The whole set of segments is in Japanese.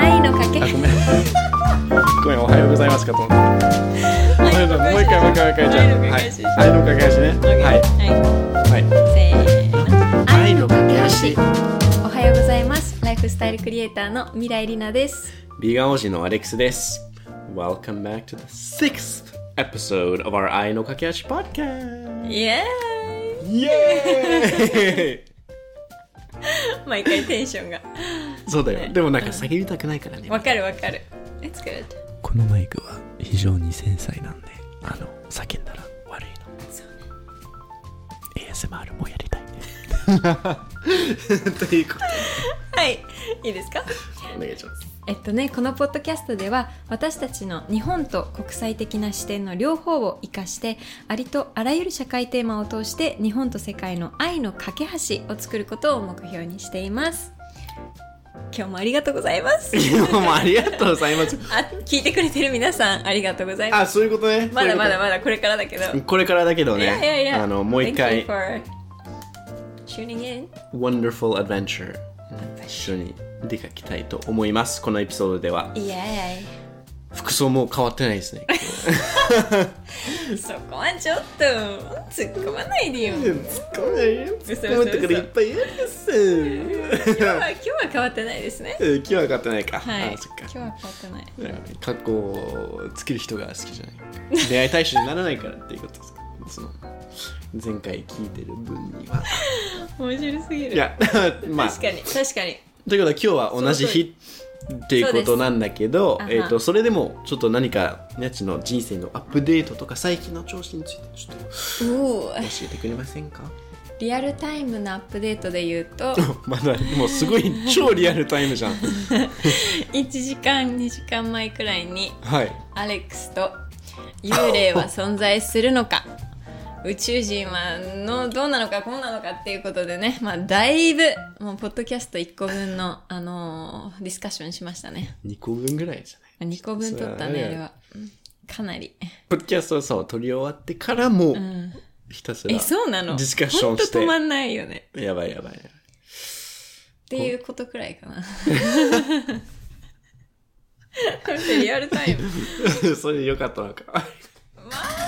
愛のかけあ、ごめん。ごめん、おはようございますかと思った。おはようございます。もう一回、もう一回、もう一回、じゃあ。はい。愛の架け橋ね。はい。ははい。い。せーの。愛の架け橋。おはようございます。ライフスタイルクリエイターの未来里奈です。ビーガン王子のアレックスです。Welcome back to the sixth episode of our 愛の架け橋 podcast! イエイエーイーイ 毎回テンションが。そうだよ。でもなんか叫びたくないからね。わかるわかる。It's good. このマイクは非常に繊細なんで、あの、叫んだら悪いの。ASMR もやりたいね。ということで、はい。いいですか？お願いします。えっとね、このポッドキャストでは私たちの日本と国際的な視点の両方を生かしてありとあらゆる社会テーマを通して日本と世界の愛の架け橋を作ることを目標にしています。今日もありがとうございます。今日もありがとうございます。あ聞いてくれてる皆さんありがとうございまあ、すそういうことね。まだまだままだこれからだけど。これからだけどいやいやいね、や。あの、もう一回。Tuning in. Wonderful Adventure、一緒に出かけたいと思います。このエピソードでは。イエ服装も変わってないですね。ー イそこはちょっと突っ込まないでよ突っ込めないよ。突っ込むところいっぱいあります。今日は今日は変わってないですねうん今日は変わってないか。はいあ、そっか今日。は変わってない格好をつける人が好きじゃない。出会い対象にならないからっていうことですか。その前回聞いてる分には。面白すぎるいや、まあ、確かに確かにということは今日は同じ日っていうことなんだけどそう、です。えっとそれでもちょっと何かやちの人生のアップデートとか最近の調子についてちょっと教えてくれませんか？リアルタイムのアップデートで言うと。まだもうすごい超リアルタイムじゃん。1時間2時間前くらいにはい。アレックスと幽霊は存在するのか宇宙人はのどうなのかこうなのかっていうことでね、まあ、だいぶもうポッドキャスト1個分の、あのーディスカッションしましたね。2個分ぐらいじゃない？2個分取ったねあれは。うんかなり。ポッドキャストをそう撮り終わってからもううん。ひたすらえそうなの？ディスカッションして。止まんないよね。やばいやばいっていうことくらいかな。こ れってリアルタイム。それでよかったのか。まあ、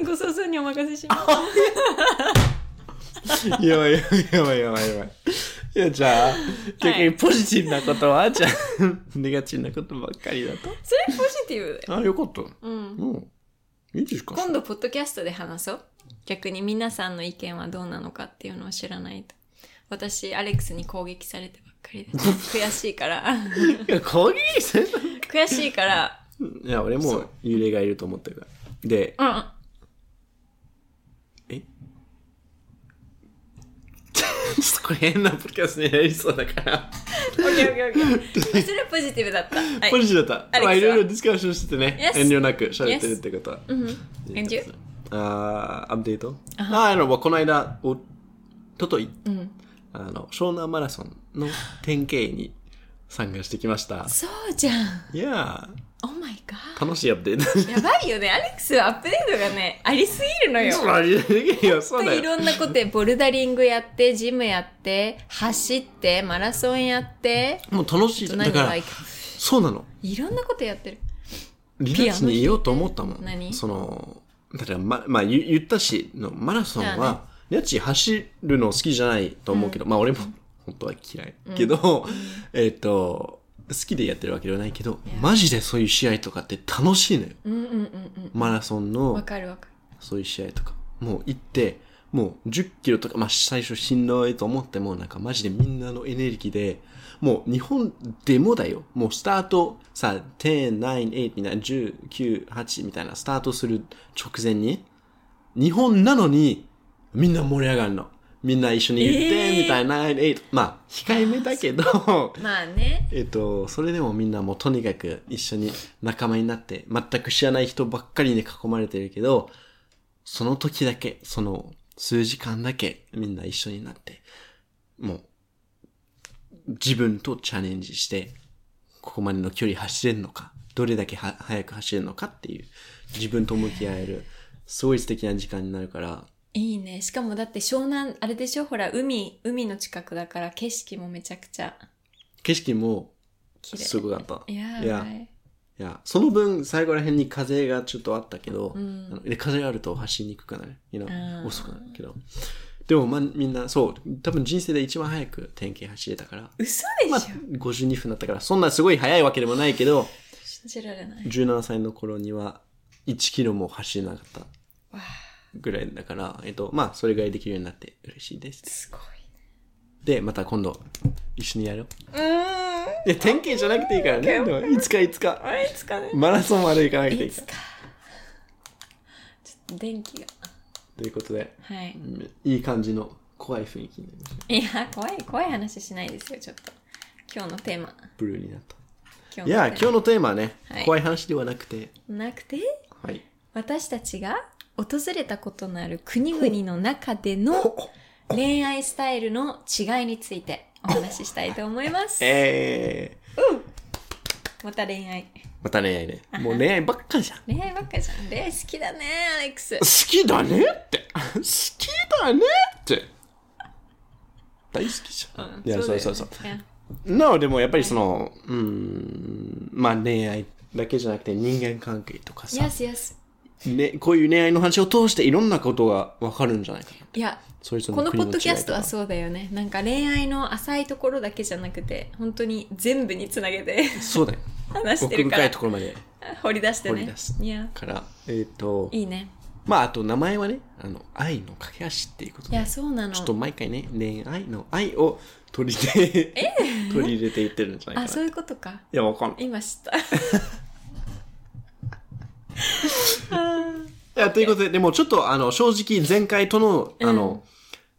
ご想像にお任せします。やばいやばいやばいやばいやばいいやじゃあ逆にポジティブなことは、じゃあネガティブなことばっかりだとそれポジティブだよ。あよかったうん。うんいいですか？今度、ポッドキャストで話そう。逆に皆さんの意見はどうなのかっていうのを知らないと。私、アレックスに攻撃されてばっかりです。悔しいから。いや攻撃された悔しいから。いや俺も幽霊がいると思ってるからでうん。ちょっとこれ変なポッドキャストになりそうだからオッケーオッケーオッケー。それはポジティブだった。はい。ポジティブだった、まあいろいろディスカッションしててね Yes. 遠慮なく喋ってるってことは、うん。And you? あーアップデートああのこの間おとというん。あの湘南マラソンの典型に参加してきましたそうじゃん。いや Oh. ー楽しいアップデート。やばいよね。アレックスはアップデートがね、ありすぎるのよ。そうだよ。そうだいよろんなことで、ボルダリングやって、ジムやって、走って、マラソンやって、もう楽しい。だからそうなの。いろんなことやってる。リラックスに言おうと思ったもん。何？その、だからま、まあ言言ったし、のマラソンじゃあは、やち走るの好きじゃないと思うけど、まあ俺も本当は嫌い。けど、えっ、と、好きでやってるわけではないけど、マジでそういう試合とかって楽しいのよ。うんうんうんマラソンのかるわかる。そういう試合とか。もう行って、もう10キロとか、まあ最初しんどいと思っても、なんかマジでみんなのエネルギーで、もう日本でもだよ。もうスタートさ、10、9、8みたいな、10、9、8みたいなスタートする直前に、日本なのにみんな盛り上がるの。みんな一緒に言って、えーみたいな、8、まあ控えめだけど、まあね。えっと、それでもみんなもうとにかく一緒に仲間になって、全く知らない人ばっかりに囲まれてるけど、その時だけ、その数時間だけみんな一緒になって、もう、自分とチャレンジして、ここまでの距離走れるのか、どれだけは速く走れるのかっていう、自分と向き合える、すごい素敵な時間になるから、いいね。しかもだって湘南、あれでしょ？ほら、海、海の近くだから景色もめちゃくちゃ。景色も綺麗。すごかった。いやいや、い。や、その分、最後ら辺に風がちょっとあったけど、ん。あので風があると走りにくくなる。You あ know, ー。遅くなるけど。でも、まあ、みんな、そう、多分人生で一番早く点検走れたから、嘘でしょ、まあ、52分だったから、そんなすごい速いわけでもないけど、信じられない。17歳の頃には1キロも走れなかった。わあぐらいだから、えっと、まあ、それぐらいできるようになって嬉しいです。すごいで、また今度、一緒にやろう。うーんいや、点検じゃなくていいからね。でもいつかいつか。あいつかねマラソンまで行かなくていいから。いつかちょっと電気がということで、はいうんいい感じの怖い雰囲気になりました。いや怖い怖い話しないですよちょっと今日のテーマブルーになった。今いや、今日のテーマはね、はい怖い話ではなくて、なくて？はい。私たちが？訪れたことのある国々の中での恋愛スタイルの違いについてお話ししたいと思います。えまた恋愛。ー、また恋愛ね。もう恋愛ばっかじゃん。恋愛ばっかじゃん。恋愛好きだね、アレックス。好きだねって。好きだねって。大好きじゃん。いや、そうそうそう。う。いや No, でもやっぱりその、うーん、まあ恋愛だけじゃなくて人間関係とかさ、Yes, yes. ね、こういう恋愛の話を通していろんなことがわかるんじゃないかな。いや、それぞれこのポッドキャストはそうだよね。なんか恋愛の浅いところだけじゃなくて、本当に全部につなげてそうだよ。話して奥深いるからところまで 掘り出してね。掘り出すいや、から、えっ、と、いいね。まああと名前はね、あの、愛の架け橋っていうことで、いや、そうなの。ちょっと毎回ね、恋愛の愛を取り入れ、取り入れていってるんじゃないあ、かな。いそういうことか。や、わかんない。い今知った。や、ということで、でもちょっとあの、正直前回との、あの、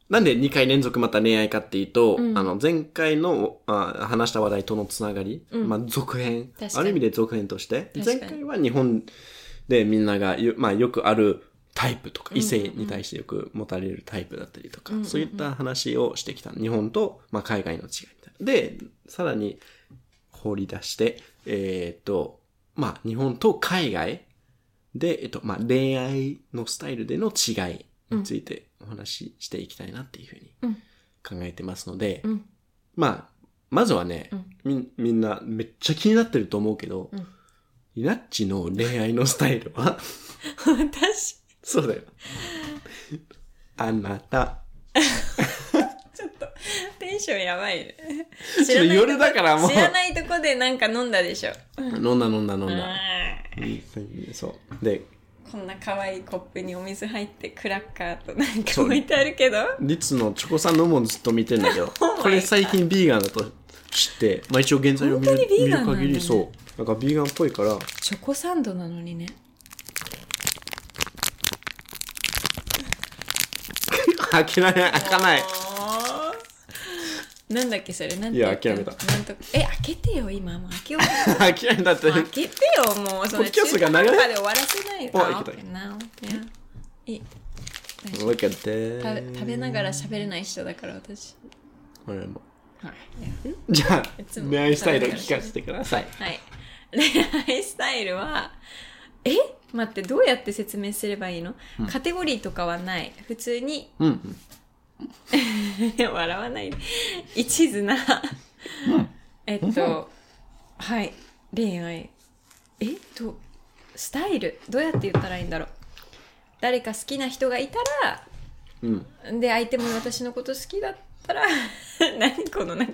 なんで2回連続また恋愛かっていうと、あの、前回のあ話した話題とのつながり、まあ、続編。ある意味で続編として、前回は日本でみんながよ、まあ、よくあるタイプとか、異性に対してよく持たれるタイプだったりとか、そういった話をしてきた。日本と、まあ、海外の違いみたいな。で、さらに放り出して、えーっと、まあ、日本と海外で、えっと、まあ、恋愛のスタイルでの違いについてお話ししていきたいなっていうふうにうん考えてますので、うんまあ、まずはね、うんみ、みんなめっちゃ気になってると思うけど、うんイナッチの恋愛のスタイルは？私、そうだよ。あなた。ちょっと、テンションやばいね。ちょっと夜だからもう知らないとこでなんか飲んだでしょ。飲んだ飲んだ飲んだ。そう。で、こんな可愛いコップにお水入ってクラッカーとなんか置いてあるけど。リツのチョコさんのずっと見てんだけど Oh これ最近ビーガンだと知って、まあ一応現在を見る本当にビーガンなんだね見る限りそう。なんかビーガンっぽいから、チョコサンドなのにね。開けられない、開かない。なんだっけそれ？なんていや諦めた。なんとえ開けてよ今。もう開けよう。開けられたって。開けてよもう。その中途半端で終わらせないよ。おいけた。now yeah いい Look at 食べ that. 食べながら喋れない人だから私。これも。はい。じゃあ恋愛スタイル聞かせてください。はい。恋愛スタイルはえ？待ってどうやって説明すればいいの、カテゴリーとかはない。普通にうんうん。笑わないで。一途な。えっとはい。恋愛。えとスタイル。どうやって言ったらいいんだろう。誰か好きな人がいたらうん。で相手も私のこと好きだったら 何このなんか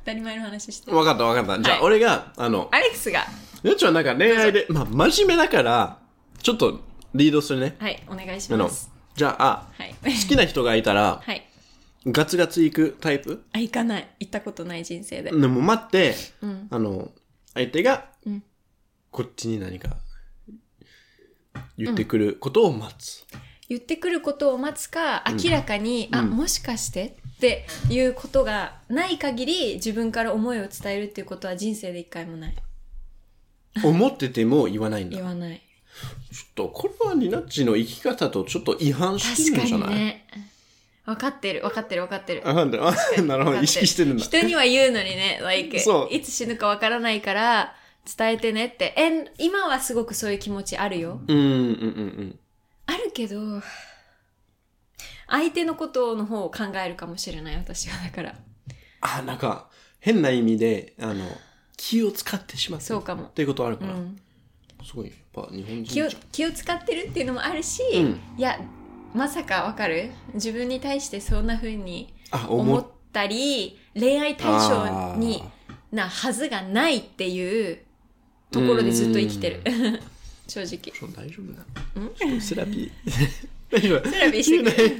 当たり前の話して。るわかったわかった。じゃあ、はい。俺が、あの、アレックスが。やっちはなんか恋愛で、まあ、真面目だから、ちょっとリードするね。はいお願いします、じゃあ、はい。好きな人がいたら、はい。ガツガツ行くタイプ？あ行かない。行ったことない人生で、でも待って、うん。あの、相手がうん、こっちに何か言ってくることを待つ。言ってくることを待つか明らかに、あうん。もしかしてっていうことがない限り自分から思いを伝えるっていうことは人生で一回もない。思ってても言わないんだ。言わないっと、これはリナッチの生き方とちょっと違反してるんじゃない？にね分かってる分かってる分かってるあ、なんだ、あ なるほど、意識してるんだ。人には言うのにね、like, そういつ死ぬか分からないから伝えてねって。え、今はすごくそういう気持ちあるよ。うん、うん、うん、うん。あるけど、相手のことの方を考えるかもしれない、私は。だから。あ、なんか、変な意味で、あの、気を使ってしまってるそうかもっていうことあるから、うんすごいぱ日本人気を気を使ってるっていうのもあるし、うん。いやまさかわかる？自分に対してそんな風にあ思ったり恋愛対象になはずがないっていうところでずっと生きてる。正直。大丈夫なセラピー。セラピーしてくれる。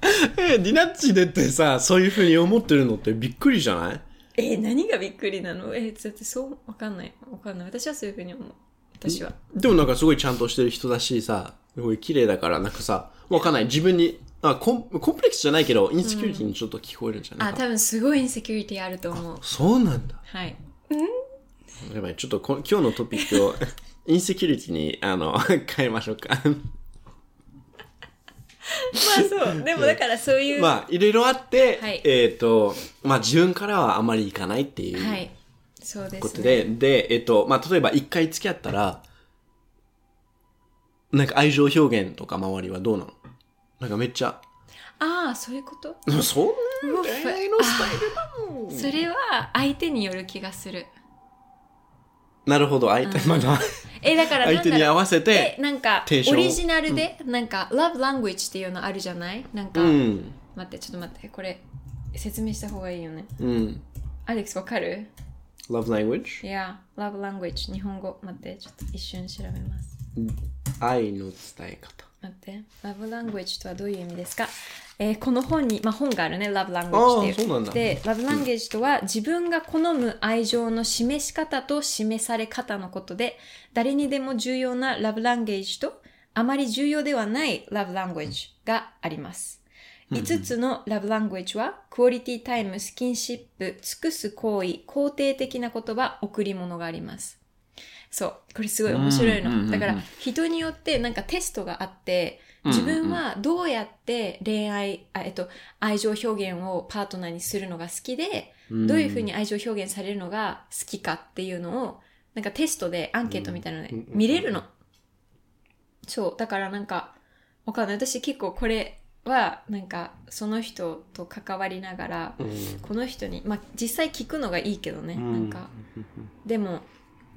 えディナッチでってさそういうふうに思ってるのってびっくりじゃない？え何がびっくりなの？えだってそうわかんない。わかんない。私はそういう風に思う私は。でもなんかすごいちゃんとしてる人だしさ、すごい綺麗だから、なんかさ、わかんない。自分に、あコンコンプレックスじゃないけど、インセキュリティにちょっと聞こえるんじゃないか、あ多分すごいインセキュリティあると思う。そうなんだ。はい。やばい、ちょっとこ今日のトピックを、インセキュリティに、あの、変えましょうか。まあそう。でもだからそういう、まあ、いろいろあって、はい。えっ、と、まあ自分からはあまりいかないっていうはいそうです。ねで、で、えっ、と、まあ例えば一回付き合ったら、なんか愛情表現とか周りはどうなの？なんかめっちゃ、ああそういうこと？そんな恋愛のスタイルだもん。それは相手による気がする。なるほど、相手、まだ、えだから相手に合わせて、えなんかオリジナルで、なんか love language っていうのあるじゃない？なんか、うん、待ってちょっと待ってこれ説明した方がいいよね。うん。アレックスわかる？Love language? いや love language. 日本語。待ってちょっと一瞬調べます。愛の伝え方。待って。Love language とはどういう意味ですか？えーこの本に、まあ、本があるね。Love あ language っていう。ーそうなんだ。で love language とは自分が好む愛情の示し方と示され方のことで誰にでも重要な love language とあまり重要ではない love language があります5つの love language はクオリティタイム、スキンシップ、尽くす行為、肯定的な言葉、贈り物があります。そう。これすごい面白いの。だから人によってなんかテストがあって、自分はどうやって恋愛、あえっと、愛情表現をパートナーにするのが好きで、どういうふうに愛情表現されるのが好きかっていうのを、なんかテストでアンケートみたいなので見れるの。そう。だからなんか、わかんない。私結構これは、なんか、その人と関わりながら、この人に、まあ実際聞くのがいいけどね。なんか、でも、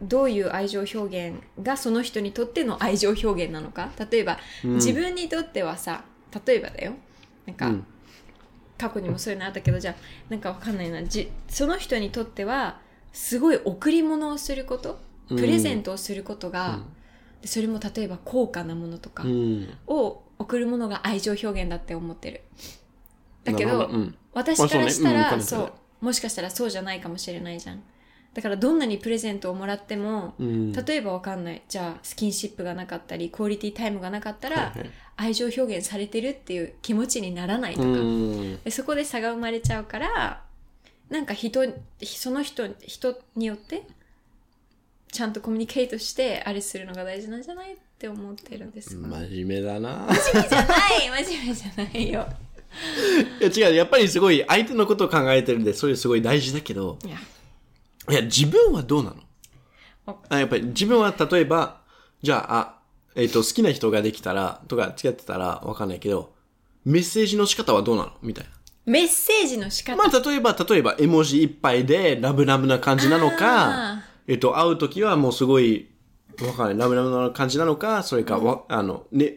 どういう愛情表現がその人にとっての愛情表現なのか？例えば、自分にとってはさ例えばだよ。なんか、うん。過去にもそういうのあったけどじゃあなんかわかんないな。じその人にとってはすごい贈り物をすること？プレゼントをすることが、でそれも例えば高価なものとかうん。を贈るものが愛情表現だって思ってる。だけどなるほうん。私からしたら、まあそうね。うんそう。もしかしたらそうじゃないかもしれないじゃん。だからどんなにプレゼントをもらっても、うん。例えばわかんない。じゃあスキンシップがなかったりクオリティタイムがなかったら、はいはい。愛情表現されてるっていう気持ちにならないとか、うん。でそこで差が生まれちゃうからなんか人その人人によってちゃんとコミュニケートしてあれするのが大事なんじゃない？って思ってるんですが、真面目だな。真面目じゃない真面目じゃないよ。いや違う、やっぱりすごい相手のことを考えてるんで、それすごい大事だけど、いや。いや、自分はどうなの？ああやっぱり自分は例えば、じゃあ、あえっ、と、好きな人ができたら、とか付き合ってたらわかんないけど、メッセージの仕方はどうなの？みたいな。メッセージの仕方、まあ、例えば、例えば、絵文字いっぱいでラブラブな感じなのあか、えっと、会うときはもうすごい、わかんない、ラブラブな感じなのか、それか、わあの、ね、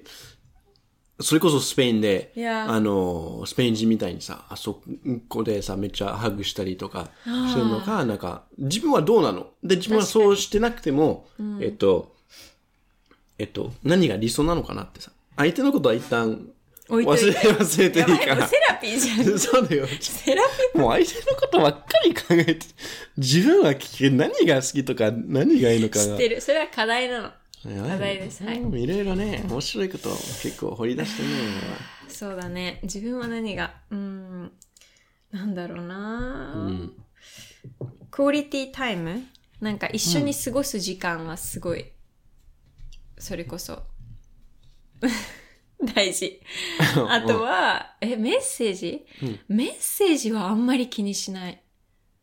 それこそスペインで、いや。あの、スペイン人みたいにさ、あそこでさ、めっちゃハグしたりとかするのか、なんか、自分はどうなの？で、自分はそうしてなくても、えっと、えっと、何が理想なのかなってさ、相手のことは一旦置いといて。忘れていいか。らセ。ラピーじゃん。そうだよ。セラピもう相手のことばっかり考えて、自分は聞け何が好きとか何がいいのかが。ー知ってる。それは課題なの。課課題です。はい。いろいろね、面白いことを結構掘り出してね。そうだね。自分は何がうーんなんだろうな、うん。クオリティタイム？なんか一緒に過ごす時間はすごい、それこそ 大事。あとはえメッセージ、メッセージはあんまり気にしない。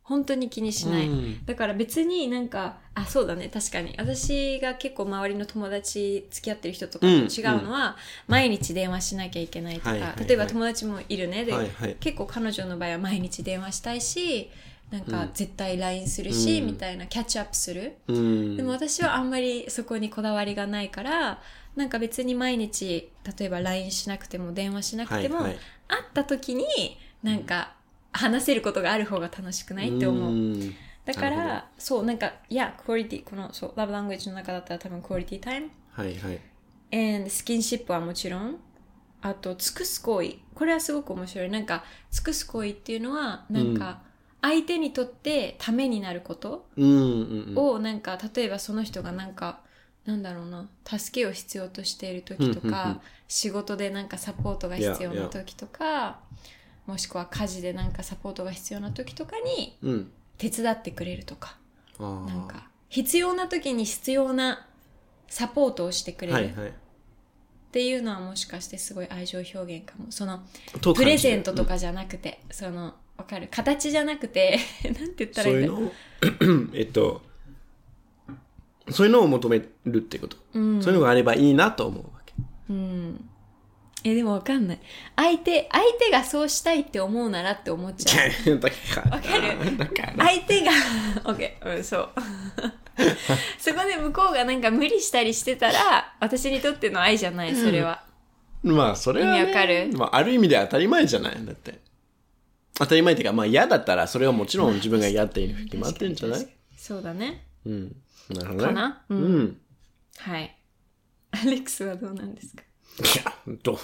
本当に気にしない、うん。だから別になんかあそうだね。確かに。私が結構周りの友達付き合ってる人とかと違うのは、毎日電話しなきゃいけないとか、はいはいはい。例えば友達もいるね。で、はいはい。結構彼女の場合は毎日電話したいしなんか絶対 LINE するし、うん。みたいなキャッチアップする。うん。でも私はあんまりそこにこだわりがないから、なんか別に毎日、例えば LINE しなくても電話しなくても、はいはい会った時になんか話せることがある方が楽しくないって思う。んだから、そう、なんか、いや、クオリティ、この、そう、ラブラングエッジの中だったら多分クオリティタイム。はいはい。and スキンシップはもちろん。あと、尽くす行為。これはすごく面白い。なんか、尽くす行為っていうのは、なんか、相手にとってためになること。を、なんか、例えばその人がなんか、なんだろうな、助けを必要としている時とうんうんうん。か、仕事でなんかサポートが必要な時とか、もしくは家事でなんかサポートが必要な時とかにうん。手伝ってくれるとか。あー。なんか必要な時に必要なサポートをしてくれる。っはいはい。ていうのはもしかしてすごい愛情表現かも。そのとプレゼントとかじゃなくて、そのわかる。形じゃなくて なんて言ったらいいんだろう。えっと、そういうのを求めるってこと。うん。そういうのがあればいいなと思うわけ。うん。えでもわかんない。相手相手がそうしたいって思うならって思っちゃう。だから。わかる。だから。相手が OK うんそう。そこで向こうがなんか無理したりしてたら私にとっての愛じゃないそれは、まあ、それは、ね、意味わかる？まあ、ある意味で当たり前じゃない。だって。当たり前っていうか、まあ嫌だったら、それはもちろん自分が嫌っていうに決まってるんじゃない？そうだね。うん。なるほどね。かな？ううんん。はい。アレックスはどうなんですか？いや、どう、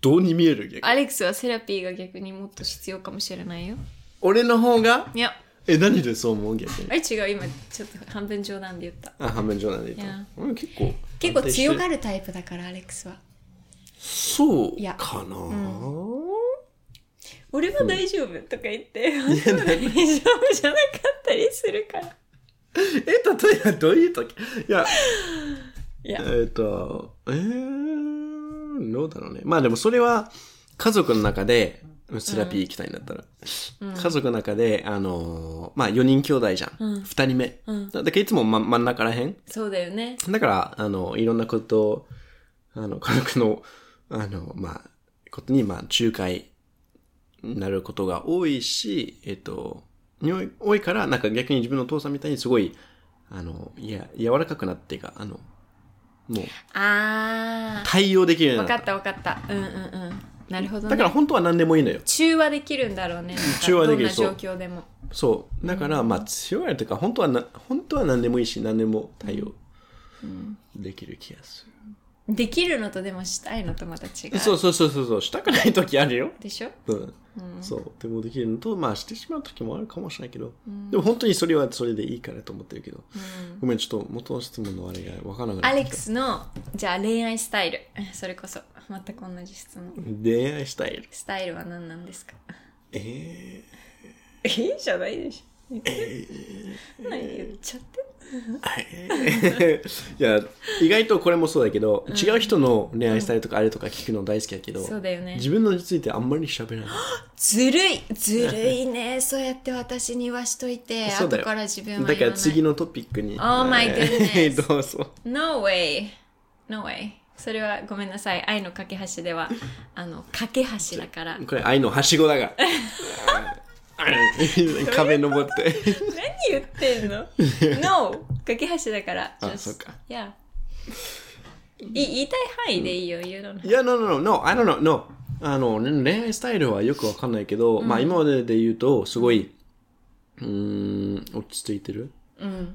どうに見える逆にアレックスはセラピーが逆にもっと必要かもしれないよ。俺の方が？いや、え、何でそう思う逆に？あれ違う、今ちょっと半分冗談で言った。あ、半分冗談で言った。うん、結構。結構強がる。るタイプだから、アレックスは。そうかな、俺は大丈夫とか言って、本当は大丈夫じゃなかったりするから。え、例えばどういう時？いや、いや、えっ、と、えー、どうだろうね。まあでもそれは家族の中で、セラピー行きたいんだったら。家族の中で、あのーまあ4人兄弟じゃん。二、人目。うんだからいつも、ま、真ん中らへん？そうだよね。だから、あの、いろんなことを、あの、家族の、あの、まあ、ことに、まあ、仲介になることが多いし、えっと、におい多いから、なんか逆に自分のお父さんみたいにすごい、あの、いや、柔らかくなってか、あの、もう、あ対応できるようになった。かったわかった。うんうんうん。なるほどね。だから本当は何でもいいのよ。中和できるんだろうね。中和できるどんな状況でも。そう。だから、まあ、強がるというか、本当はな、本当は何でもいいし、何でも対応できる気がすできるのとでもしたいのとまた違る。う。そうそうそうそうそう、したくない時あるよ。でしょ？うん。そう。でもできるのと、まあしてしまう時もあるかもしれないけど、でも本当にそれはそれでいいからと思ってるけど、ごめん、ちょっと元の質問のあれが分からなくなっアレックスの、じゃあ恋愛スタイル。それこそ、全く同じ質問。恋愛スタイル？スタイルは何なんですか？ええ？ー、じゃないでしょ。何言っちゃって？ー、いや、意外とこれもそうだけど、違う人の恋愛スタイルとかあれとか聞くの大好きだけど、そうだよね自分のについてあんまり喋らない。ずるいずるいね。そうやって私に言わしといて、そうだよ後から自分は。だから次のトピックに。Oh my goodness どうぞ。No way. No way. それはごめんなさい。愛の架け橋では、あの、架け橋だから。これ愛のはしごだが。壁登って。何言ってんの ?No! 架け橋だから。あそっか Yeah. い言いたい範囲でいいよ、言うの。いや、no, no, no, no, I don't know, no. あの、ね恋愛スタイルはよくわかんないけど、まあ今までで言うと、すごい、うーん、落ち着いてる？うん。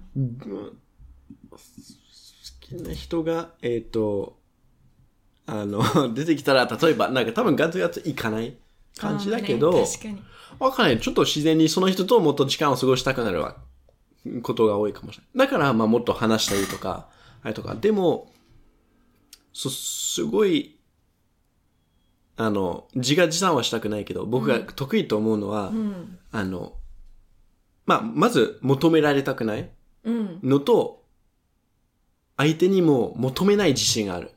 好きな人が、えっ、と、あの、出てきたら、例えば、なんか多分ガツガツいかない？感じだけど。わかんない。ちょっと自然にその人ともっと時間を過ごしたくなるわことが多いかもしれない。だから、まあもっと話したりとか、あれとか。でも、そ、すごい、あの、自画自賛はしたくないけど、僕が得意と思うのは、うん。あの、まあ、まず求められたくないうん。のと、相手にも求めない自信がある。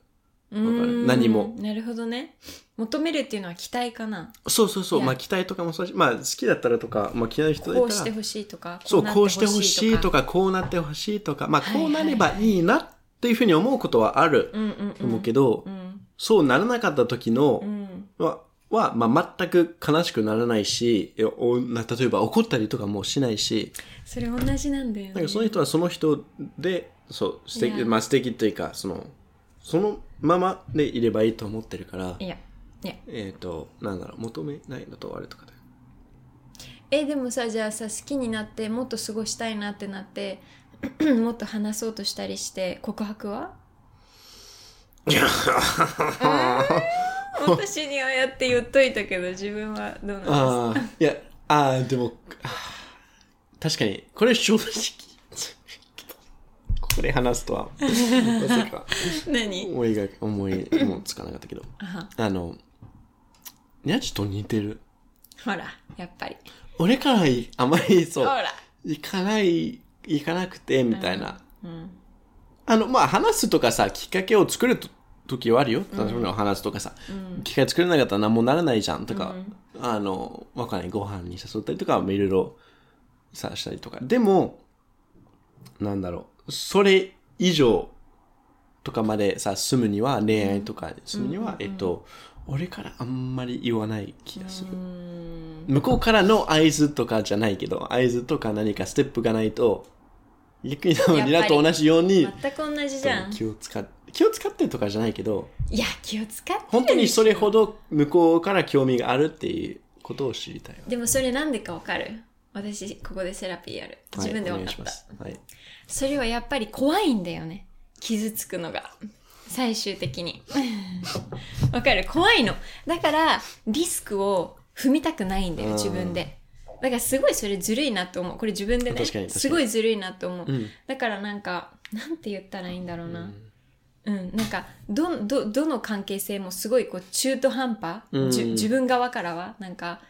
わかる？何も。なるほどね。求めるっていうのは期待かな。そうそうそう。まあ、期待とかもそうだし、まあ、好きだったらとか、まあ、嫌いな人だったら、こうしてほしいとか。そう、こうしてなってほしいとか。か、こうなってほしいとか、まあ、はいこうなればいいなっていうふうに思うことはあるうんうんと思うけど、うん。そうならなかった時のう、ん。は、は、まあ、全く悲しくならないし、えおな例えば怒ったりとかもしないし、それ同じなんだよねなんかその人はその人で、そう、素敵、まあ素敵というか、その、そのままでいればいいと思ってるから、いやいやえっ、と、なんだろう、求めないのとあれとかで。えでもさじゃあさ好きになってもっと過ごしたいなってなって もっと話そうとしたりして告白は？私にはやって言っといたけど自分はどうなんですか？ああ、いや、ああ、でも、確かに、これ正直、これ話すとは、まさか、何？思いが、思いもつかなかったけど、あの、ニャチと似てる。ほらやっぱり。俺からいあまりそう、ほら。行かない、行かなくて、みたいな。うんあの、まあ、話すとかさ、きっかけを作ると時はあるよ。例えば話すとかさ、機会作れなかったら何もならないじゃんとか、あの、わかんない、ご飯に誘ったりとか、いろいろさ、したりとか。でも、なんだろう、それ以上とかまでさ、住むには、恋愛とか住むには、えっと、俺からあんまり言わない気がする。向こうからの合図とかじゃないけど、合図とか何かステップがないと、逆にリナと同じように、全く同じじゃん気を使っ気を使ってとかじゃないけど、いや気を使ってる本当にそれほど向こうから興味があるっていうことを知りたいわ。でもそれなんでかわかる？私ここでセラピーやる自分ではい分かった、お願いします。はい。それはやっぱり怖いんだよね傷つくのが最終的に。わかる？怖いの。だからリスクを踏みたくないんだようん。自分で。だからすごいそれずるいなと思う。これ自分でねすごいずるいなと思う、うん。だからなんかなんて言ったらいいんだろうな。うん、なんかどどどの関係性もすごいこう中途半端、うん自分側からは。なんか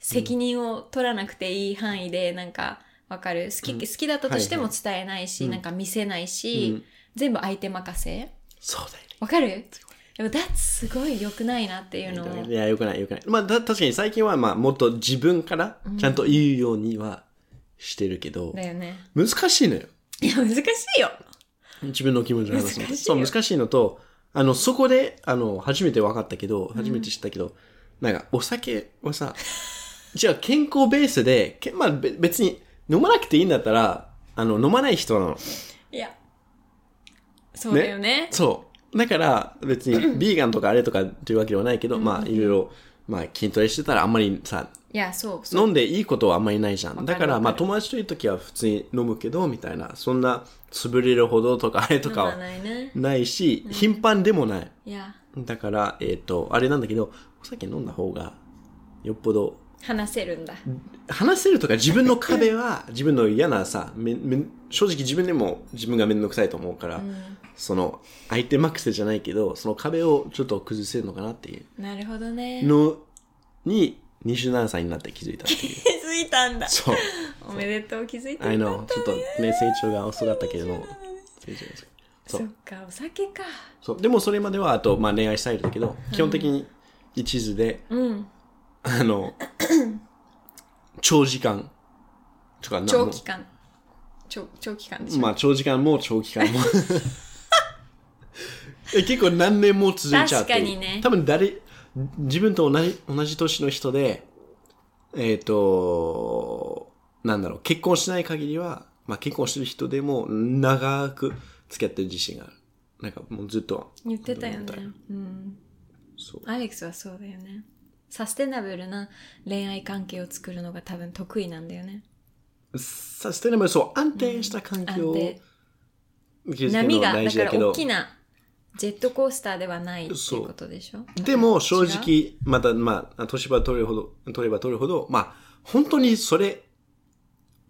責任を取らなくていい範囲でなんかわかる？好き,、好きだったとしても伝えないし、なんか見せないし、うん。全部相手任せそうだよわかる？でも that's すごい良くないなっていうのをね。いや、よくない、よくない。まあ、た確かに最近は、まあ、もっと自分からちゃんと言うようにはしてるけど、だよね。難しいのよ。いや難しいよ。自分の気持ちを話すそう、難しいのと、あの、そこで、あの、初めて分かったけど、初めて知ったけど、なんか、お酒はさ、じゃあ健康ベースで、けまあ、べ別に飲まなくていいんだったら、あの、飲まない人なの。そうだよね。そう。だから、別に、ビーガンとかあれとかっていうわけではないけど、まあ、いろいろ、まあ、筋トレしてたらあんまりさ、いやそうそう。飲んでいいことはあんまりないじゃん。だから、まあ、友達といるときは普通に飲むけど、みたいな、そんな、潰れるほどとかあれとかはないし、頻繁でもない。いや。だから、えっ、と、あれなんだけど、お酒飲んだ方が、よっぽど、話せるんだ。話せるとか自分の壁は、自分の嫌なさ、めめ正直自分でも自分がめんどくさいと思うから、その、相手任せじゃないけど、その壁をちょっと崩せるのかなっていう。なるほどね。のに、27歳になって気づいたっていう。気づいたんだ。そう。おめでとう気づいて I る know. ちょっとね、成長が遅かったけれども、成長が遅い。そそう。っ。かお酒か。そう。でもそれまでは、あと、まあ恋愛スタイルだけど、基本的に一途で、うん。あの、長時間。とかな長期間。長長期間でしょ、まあ長時間も長期間も。え結構何年も続いちゃって。確かにね。多分誰自分と同じ同じ年の人でえっ、となんだろう結婚しない限りは、まあ、結婚してる人でも長く付き合ってる自信がある。なんかもうずっと。言ってたよね。うん。そう。アレックスはそうだよね。サステナブルな恋愛関係を作るのが多分得意なんだよね。サステナブルそう。安定した環境を安定。築くの波がだから大きなジェットコースターではないっていうことでしょ？でも正直、また、まあ、年は取るほど、取れば取るほど、まあ、本当にそれ、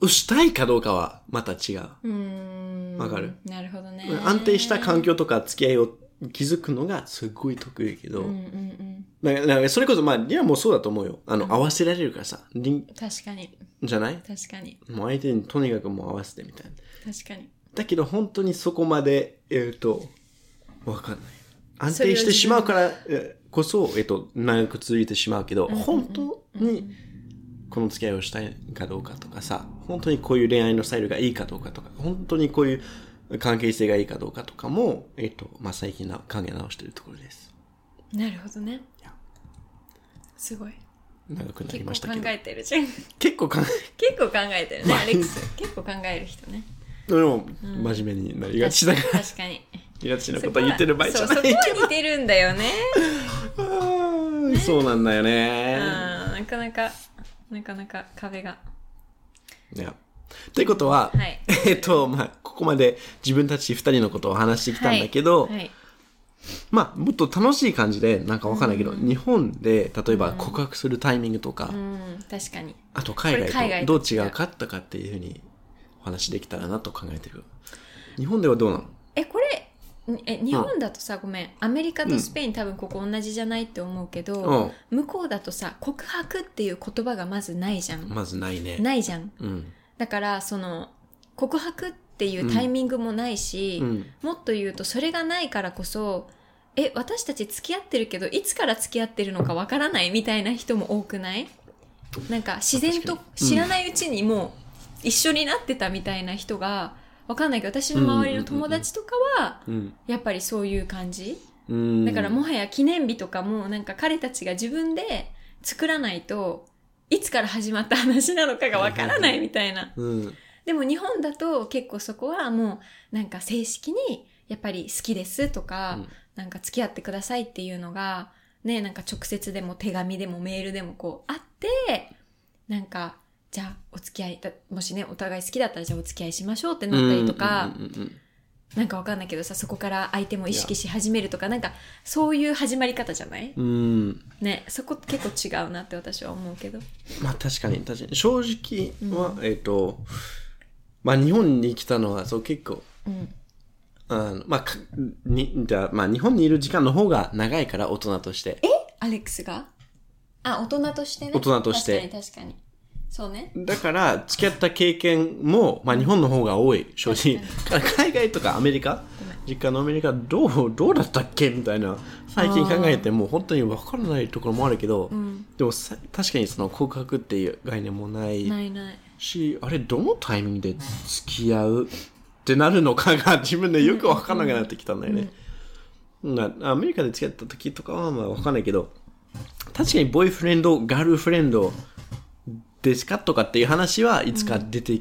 をしたいかどうかはまた違う。うーん。わかる？なるほどね。安定した環境とか付き合いを築くのがすごい得意けど、うんうんうん。だかそれこそ、まあ、リアもそうだと思うよ。あの、合わせられるからさ、確かに。じゃない？確かに。もう相手にとにかくもう合わせてみたいな。確かに。だけど本当にそこまで、えっ、と、わかんない。安定してしまうからえーこそ、えっ、と、長く続いてしまうけど、本当にこの付き合いをしたいかどうかとかさ、本当にこういう恋愛のスタイルがいいかどうかとか、本当にこういう関係性がいいかどうかとかも、えっ、と、まあ、最近な考え直しているところです。なるほどね。すごい。長くなり結構ましたけど。考えてるじゃん。結構考結構考えてるねまあ アレックス。結構考える人ね。えでも真面目になりがちだから。確かにりがちなこと言ってる場合じゃないそうそこは似てるんだよねそうなんだようんねなかなかなかなか壁がいやということは、はいえっと、まあ、ここまで自分たち二人のことを話してきたんだけど、はいまあ、もっと楽しい感じで、なんかわかんないけど、日本で、例えば告白するタイミングとか、うん確かにあと海外外とどう違うかとかっていうふうにお話できたらなと考えてる。日本ではどうなのえこれえ日本だとさ、ごめん。アメリカとスペイン、多分ここ同じじゃないって思うけど、向こうだとさ告白っていう言葉がまずないじゃん、まずないね。ないじゃん。うん。だからその告白っていうタイミングもないし、うん。もっと言うとそれがないからこそえ私たち付き合ってるけどいつから付き合ってるのかわからないみたいな人も多くない？なんか自然と知らないうちにもう一緒になってたみたいな人がわかんないけど私の周りの友達とかはうん。やっぱりそういう感じうん。だからもはや記念日とかもなんか彼たちが自分で作らないといつから始まった話なのかがわからないみたいなうん。でも日本だと結構そこはもうなんか正式にやっぱり好きですとか、うんなんか付き合ってくださいっていうのがねなんか直接でも手紙でもメールでもこうあってなんかじゃあお付き合いだもしねお互い好きだったらじゃあお付き合いしましょうってなったりとか、うんうんうんうんなんかわかんないけどさそこから相手も意識し始めるとかなんかそういう始まり方じゃない？うん。ねそこ結構違うなって私は思うけど。まあ確かに、確かに。正直は、えっ、と、まあ日本に来たのは、そう結構、うん。あのまあ、かに、じゃあまあ日本にいる時間の方が長いから、大人として。アレックスが？あ大人としてね。大人として。確かに確かにそうね。だから、付き合った経験も、まあ日本の方が多い、正直。海外とかアメリカ？実家のアメリカ、どう、どうだったっけ？みたいな。最近考えても、本当に分からないところもあるけど、うん。でもさ確かにその告白っていう概念もないないない。し、あれ、どのタイミングで付き合う？ってなるのかが 自分でよく分からなくなってきたんだよね。なアメリカで付き合った時とかはまあ分かんないけど、確かにボーイフレンド、ガールフレンドですかとかっていう話はいつか出て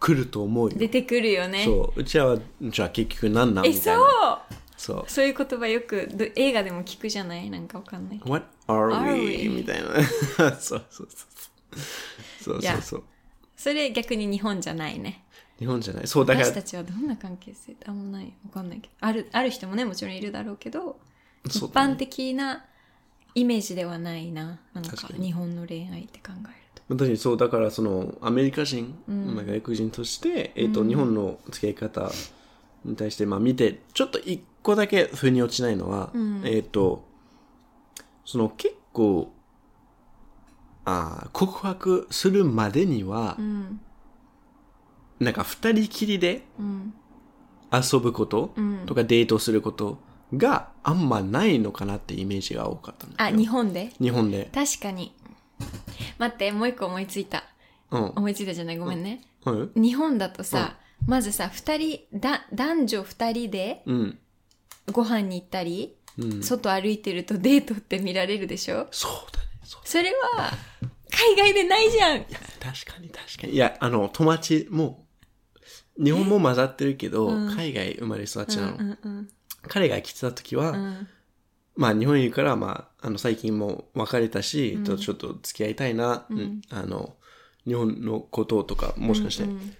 くると思うよ。出てくるよねそう。うちは、じゃあ結局何なんえそう。そう。そういう言葉よく映画でも聞くじゃないなんかわかんない What are Are we? みたいな。そうそうそう。そうそうそう。それ逆に日本じゃないね日本じゃない。そう、だか私た、ちはどんな関係性ってあんまないわかんないけどあるある人もねもちろんいるだろうけど一そうだね般的なイメージではないななんか日本の恋愛って考えると本当にそう、だからその、アメリカ人、ん。まあ外国人として、えっ、と、日本の付き合い方に対して、まあ見て、ちょっと一個だけ腑に落ちないのは、ん。えっ、と、その結構、あー告白するまでにはう、ん。なんか二人きりでうん。遊ぶことうん。とかデートすることがあんまないのかなってイメージが多かったあ日本で？日本で。確かに待ってもう一個思いついたうん。思いついたじゃない？ごめんね、はい日本だとさ、まずさ二人だ男女二人でうん。ご飯に行ったり、うん。外歩いてるとデートって見られるでしょ？そうだね。そうそれは海外でないじゃんいや、確かに確かに。いや、あの、友達も、日本も混ざってるけど、うん海外生まれ育ちなの。うんうん彼が来てた時は、うんまあ日本にいるから、まあ、あの、最近も別れたし、うん。とちょっと付き合いたいな、うん。うんあの、日本のこととか、もしかして。うんうん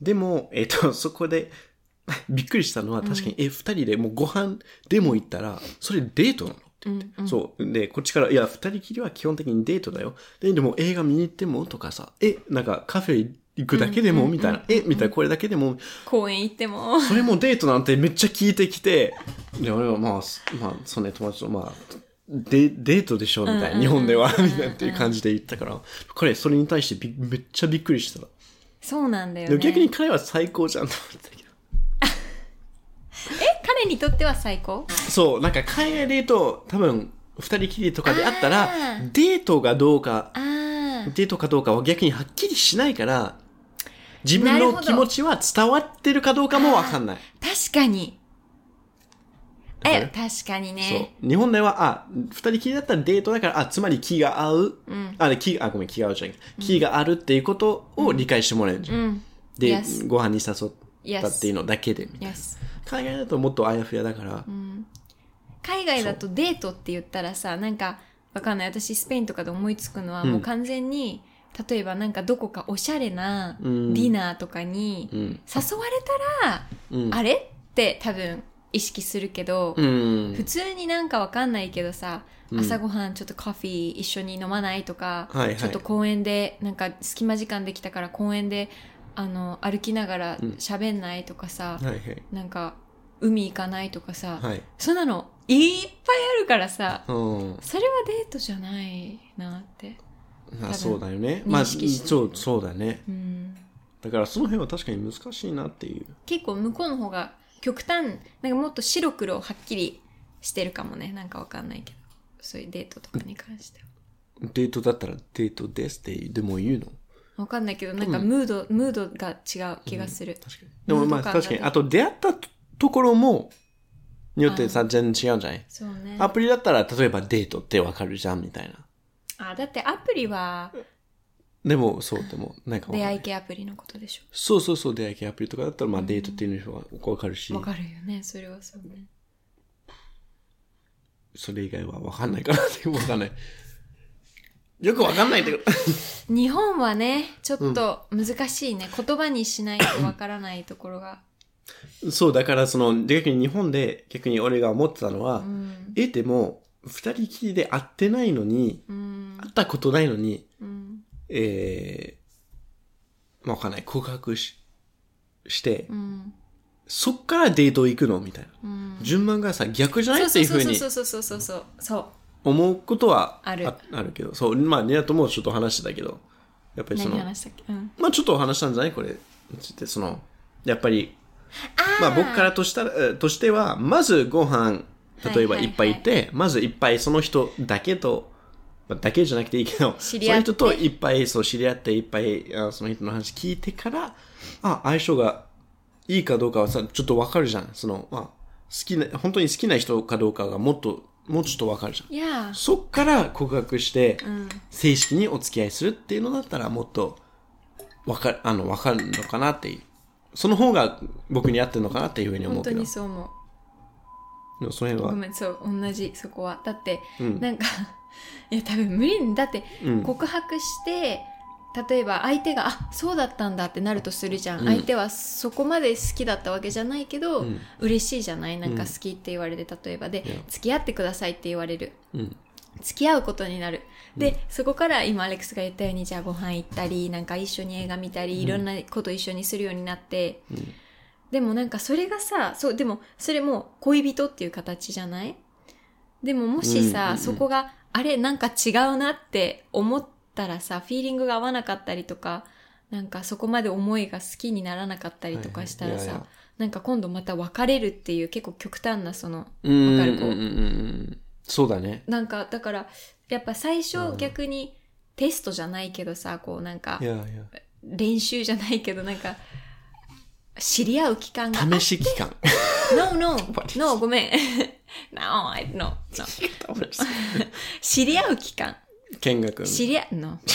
でも、えっ、と、そこで、びっくりしたのは、確かに、え、二人でもうご飯でも行ったら、それデートなのうんうん。そう。で、こっちから、いや、二人きりは基本的にデートだよ。で、でも映画見に行ってもとかさ、え、なんかカフェ行くだけでもみたいな、え、みたいな、これだけでも、公園行っても。それもデートなんてめっちゃ聞いてきて、で、俺はまあ、すまあ、そうね、友達と、まあ、デデートでしょみたいな、日本では、みたいなっていう感じで言ったから、彼、それに対してびめっちゃびっくりした。そうなんだよね。逆に彼は最高じゃんと思ったけど。え？彼にとっては最高？そう、なんか海外デート、多分、二人きりとかであったらデートがどうか、デートかどうかは逆にはっきりしないから、自分の気持ちは伝わってるかどうかもわかんない。確かにえ確かにそねう。日本では、あ、二人きりだったらデートだから、あ、つまり気が合う。あ、気、あ、ごめん、気が合うじゃん。気があるっていうことを理解してもらえるじゃん。うん。で、Yes ご飯に誘ったっていうのだけで。みたいな。Yes 海外だともっとあやふやだから、海外だとデートって言ったらさなんかわかんない。私スペインとかで思いつくのはもう完全に、例えばなんかどこかおしゃれなデん。ィナーとかにうん。誘われたら、うん。あれ？って多分意識するけど、うん普。通になんかわかんないけどさ、朝ごはんちょっとコーヒー一緒に飲まないとか、はいはいちょっと公園でなんか隙間時間できたから公園であの歩きながら喋んないとかさ、はいはい。なんか海行かないとかさ、はい。そんなのいっぱいあるからさうん。それはデートじゃないなってあそうだよね。認まあ、そう、そうだね。うんだからその辺は確かに難しいなっていう。結構向こうの方が極端なんかもっと白黒はっきりしてるかもね。なんかわかんないけど。そういうデートとかに関しては。デートだったらデートですってでも言うの？わかんないけどなんかムード、ムードが違う気がする、確かに。でもまあ確かに。あと出会ったところも、によってさ、全然違うんじゃない？そうね。アプリだったら、例えばデートってわかるじゃんみたいな。あだってアプリはでも、そう、でも、なんか出会い系アプリのことでしそうそうそう、出会い系アプリとかだったら、まあデートっていうのはわかるし。ょわ、かるよね。それはそうね。それ以外はわかんないかなってわかんない。よくわかんないけど。日本はねちょっと難しいね、言葉にしないとわからないところが。そう、だからその、逆に日本で逆に俺が思ってたのは、うん。え、でも、二人きりで会ってないのに、うん。会ったことないのに、うんえー、まあわかんない、告白しして、うん。そっからデート行くの？みたいな。うん。順番がさ、逆じゃない？っていうふうにそうそうそう。そうそうそう。思うことはある。あるけど、そう、まあ、ニラともちょっと話してたけど、やっぱりその、うん。まあちょっと話したんじゃない？これについて、その、やっぱり、まあ僕からとしたとしては、まずご飯、例えばはいはいはいい。っぱいいて、まずいっぱいその人だけと、まあ、だけじゃなくていいけど、その人といっぱいそう知り合って、いっぱいあその人の話聞いてから、あ、相性がいいかどうかはさ、ちょっとわかるじゃん。その、まあ、好きな、本当に好きな人かどうかがもっと、もうちょっとわかるじゃん。そっから告白して、うん正式にお付き合いするっていうのだったらもっとわかる、あの、わかるのかなっていう。その方が僕に合ってるのかなっていうふうに思うけど。本当にそう思でもその辺は。うごめんそう同じそこはだって、うんなんかいや多分無理。だってうん。告白して、例えば相手があそうだったんだってなるとするじゃん、うん。相手はそこまで好きだったわけじゃないけど、うん。嬉しいじゃない？なんか好きって言われて例えばで、いや。付き合ってくださいって言われる。うん。付き合うことになる。で、そこから今アレックスが言ったようにじゃあご飯行ったりなんか一緒に映画見たり、いろんなこと一緒にするようになって、うん。でもなんかそれがさそうでもそれも恋人っていう形じゃない？でももしさ、うん。うん。うん。そこがあれなんか違うなって思ったらさフィーリングが合わなかったりとかなんかそこまで思いが好きにならなかったりとかしたらさ、はいはいいやいやなんか今度また別れるっていう結構極端なそのうん。わかるこうそうだね。なんかだからやっぱ最初逆にテストじゃないけどさこうなんか練習じゃないけどなんか知り合う期間がや。試し期間。No, no, no, ごめん。no, I, no, no. 知り合う期間。見学。知り合う、no.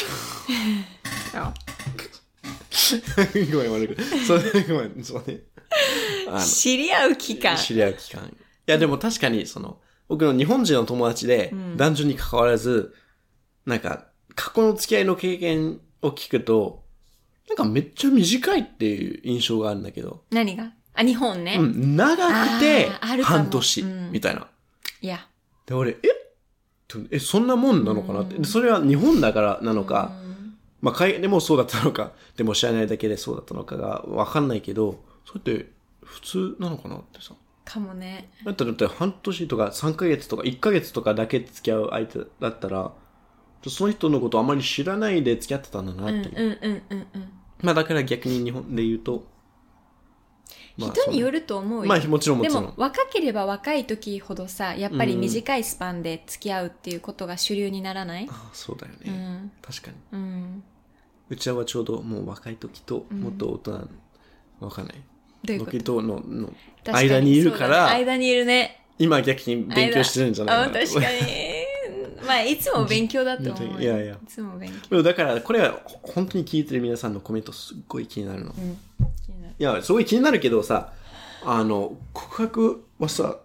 ごめん、悪く。それ、ごめん、そうね。あ知り合う期間の、。知り合う期間。いや、でも確かに、その、僕の日本人の友達で、男女に関わらず、なんか、過去の付き合いの経験を聞くと、なんかめっちゃ短いっていう印象があるんだけど、何が？あ、日本ね。うん、長くてあーあるかも半年うんみたいな。いや。で、俺、え？とえ、そんなもんなのかなって。でそれは日本だからなのか、まあ、海外でもそうだったのか、でも知らないだけでそうだったのかがわかんないけど、それって普通なのかなってさ。かもね。だったらだって半年とか3ヶ月とか1ヶ月とかだけ付き合う相手だったら、その人のことあまり知らないで付き合ってたんだなうんっていう。うんうんうんうん。まあだから逆に日本で言うと、まあ人によると思うよ。まあもちろんもでちろんも若ければ若い時ほどさ、やっぱり短いスパンで付き合うっていうことが主流にならない？ああそうだよね、うん。確かに。うん。うちらはちょうどもう若い時ともっと大人、わかんない。どういうこと？時とのの間にいるかそうだねら、間にいるね。今逆に勉強してるんじゃないあ確かに。まあ、いつも勉強だと思うよ。いやいやいつも勉強。だから、これは本当に聞いてる皆さんのコメントすっごい気になるの。うん。気になるいや、すごい気になるけどさ、あの、告白はさ、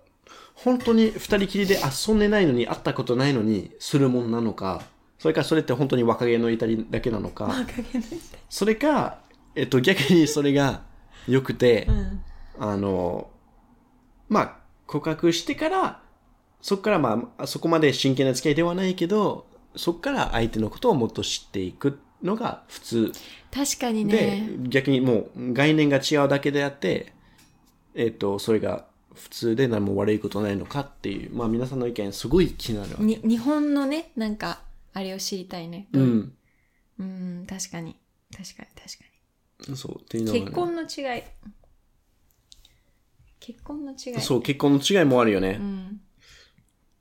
本当に二人きりで遊んでないのに、会ったことないのに、するもんなのか、それかそれって本当に若気の至りだけなのか、若気の至りそれか、えっと、逆にそれが良くて、うん。あの、まあ、告白してから、そこからまあ、そこまで真剣な付き合いではないけど、そこから相手のことをもっと知っていくのが普通確かにで、ね。逆にもう概念が違うだけであって、えっ、と、それが普通で何も悪いことないのかっていう、まあ皆さんの意見すごい気になるわけ。に日本のね、なんか、あれを知りたいね。うん。うん、確かに。確かに、確かそう、っていうのがに。ね結婚の違い。結婚の違い。そう、結婚の違いもあるよねう。ん。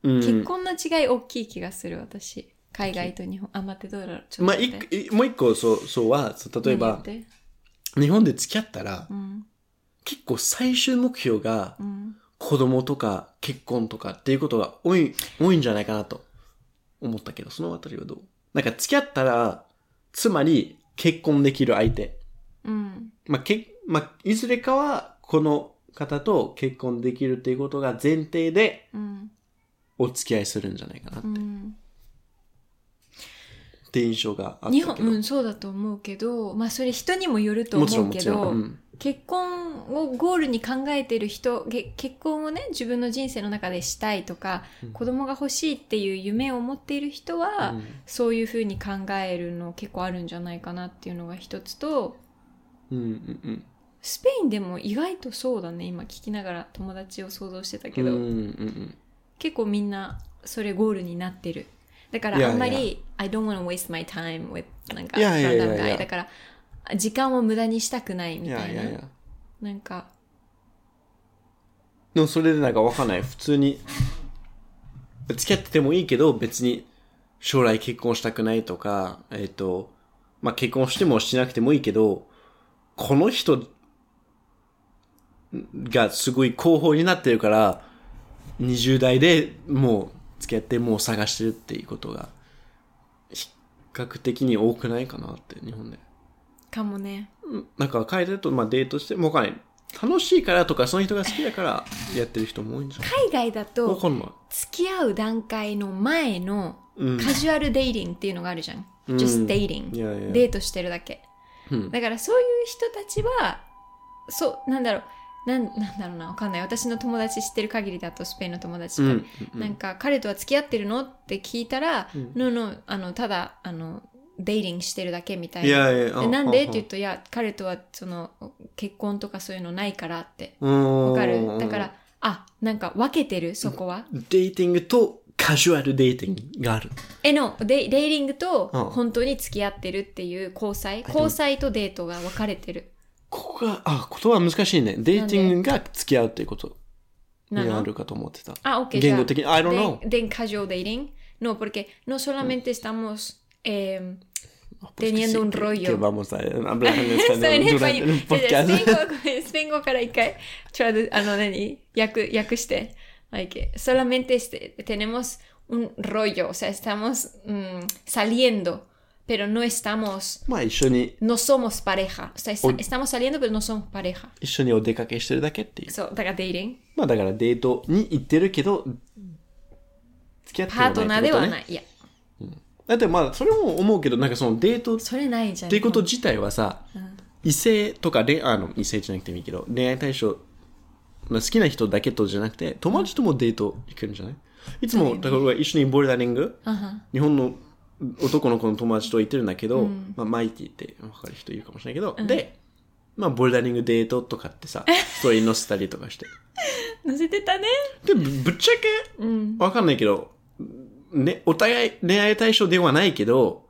うん。結婚の違い大きい気がする、私。海外と日本。あ、待って、どうだろう。ちょっまあ、と待っていもう一個、そう、そうは、例えば、日本で付き合ったら、うん。結構最終目標がうん。子供とか結婚とかっていうことが多い、多いんじゃないかなと思ったけど、そのあたりはどう？なんか付き合ったら、つまり結婚できる相手。うん。まあ、け、まあ、いずれかはこの方と結婚できるっていうことが前提でうん。お付き合いするんじゃないかなっうん。て印象があった。日本、うん、そうだと思うけど、まあそれ人にもよると思うけど。うん結婚をゴールに考えてる人、げ結婚をね、自分の人生の中でしたいとか、子供が欲しいっていう夢を持っている人は、うんそういうふうに考えるの結構あるんじゃないかなっていうのが一つと、うんうんうん。スペインでも意外とそうだね、今聞きながら友達を想像してたけど、うんうんうん結構みんなそれゴールになってる。だからあんまり、I don't want to waste my time with なんかいやいやいやいや random guy だから、時間を無駄にしたくないみいたいな。なんか、でもそれでなんかわかんない。普通に、付き合っててもいいけど、別に将来結婚したくないとか、えっ、と、まあ、結婚してもしなくてもいいけど、この人がすごい候補になってるから、20代でもう付き合ってもう探してるっていうことが、比較的に多くないかなって、日本で。かもね。なんか海外だと、まあデートしてもわかんない。楽しいからとか、その人が好きだからやってる人も多いんじゃない？海外だわと、かんない。付き合う段階の前のうんカジュアルデイリングっていうのがあるじゃん。うん just dating いやいやデートしてるだけ。うんだからそういう人たちは、そう、なんだろう。なん なんだろうな、わかんない。私の友達知ってる限りだと、スペインの友達とか、うんうんなんか、彼とは付き合ってるのって聞いたら、のの、あの、ただ、あの、デイリングしてるだけみたいな。いなんで？あって言うと、いや、彼とは、その、結婚とかそういうのないからって。わわかる？だから、あ、なんか分けてる、そこは？デーティングとカジュアルデーティングがある。えの、デイデイリングとうん本当に付き合ってるっていう交際、交際とデートが分かれてる。ここが、あ、言葉難しいね。デーティングが付き合うっていうことにあるかと思ってた。Ah, ok. 言語的に I don't know. De, de casual dating. No, porque no solamente estamos eh, teniendo un Que rollo. vamos a hablar en español ね、durante el podcast. 語、スペイン語から一回、トラドあの何、訳、訳して。Like, solamente este, tenemos un rollo, o sea, estamos mm, saliendo, pero no estamos, まあ一緒に、no somos pareja. O sea, est- お estamos saliendo, pero no somos pareja. 一緒にお出かけしてるだけっていう。そう、だから dating。まあだからデートに行ってるけど、付き合ってパートナーではないい。いや、だってまあそれも思うけど、なんかそのデートっそれないじゃん。ていうこと自体はさ、異性とか恋、あの、異性じゃなくてもいいけど、恋愛対象、まあ好きな人だけとじゃなくて、友達ともデート行けるんじゃないいつも、だから一緒にボルダリング、あは日本の男の子の友達と行ってるんだけど、まあマイティって分かる人いるかもしれないけど、で、まあボルダリングデートとかってさ、ストーリー載せたりとかして。載せてたね。で、ぶぶっちゃけ、わかんないけど、ね、お互い恋愛対象ではないけど、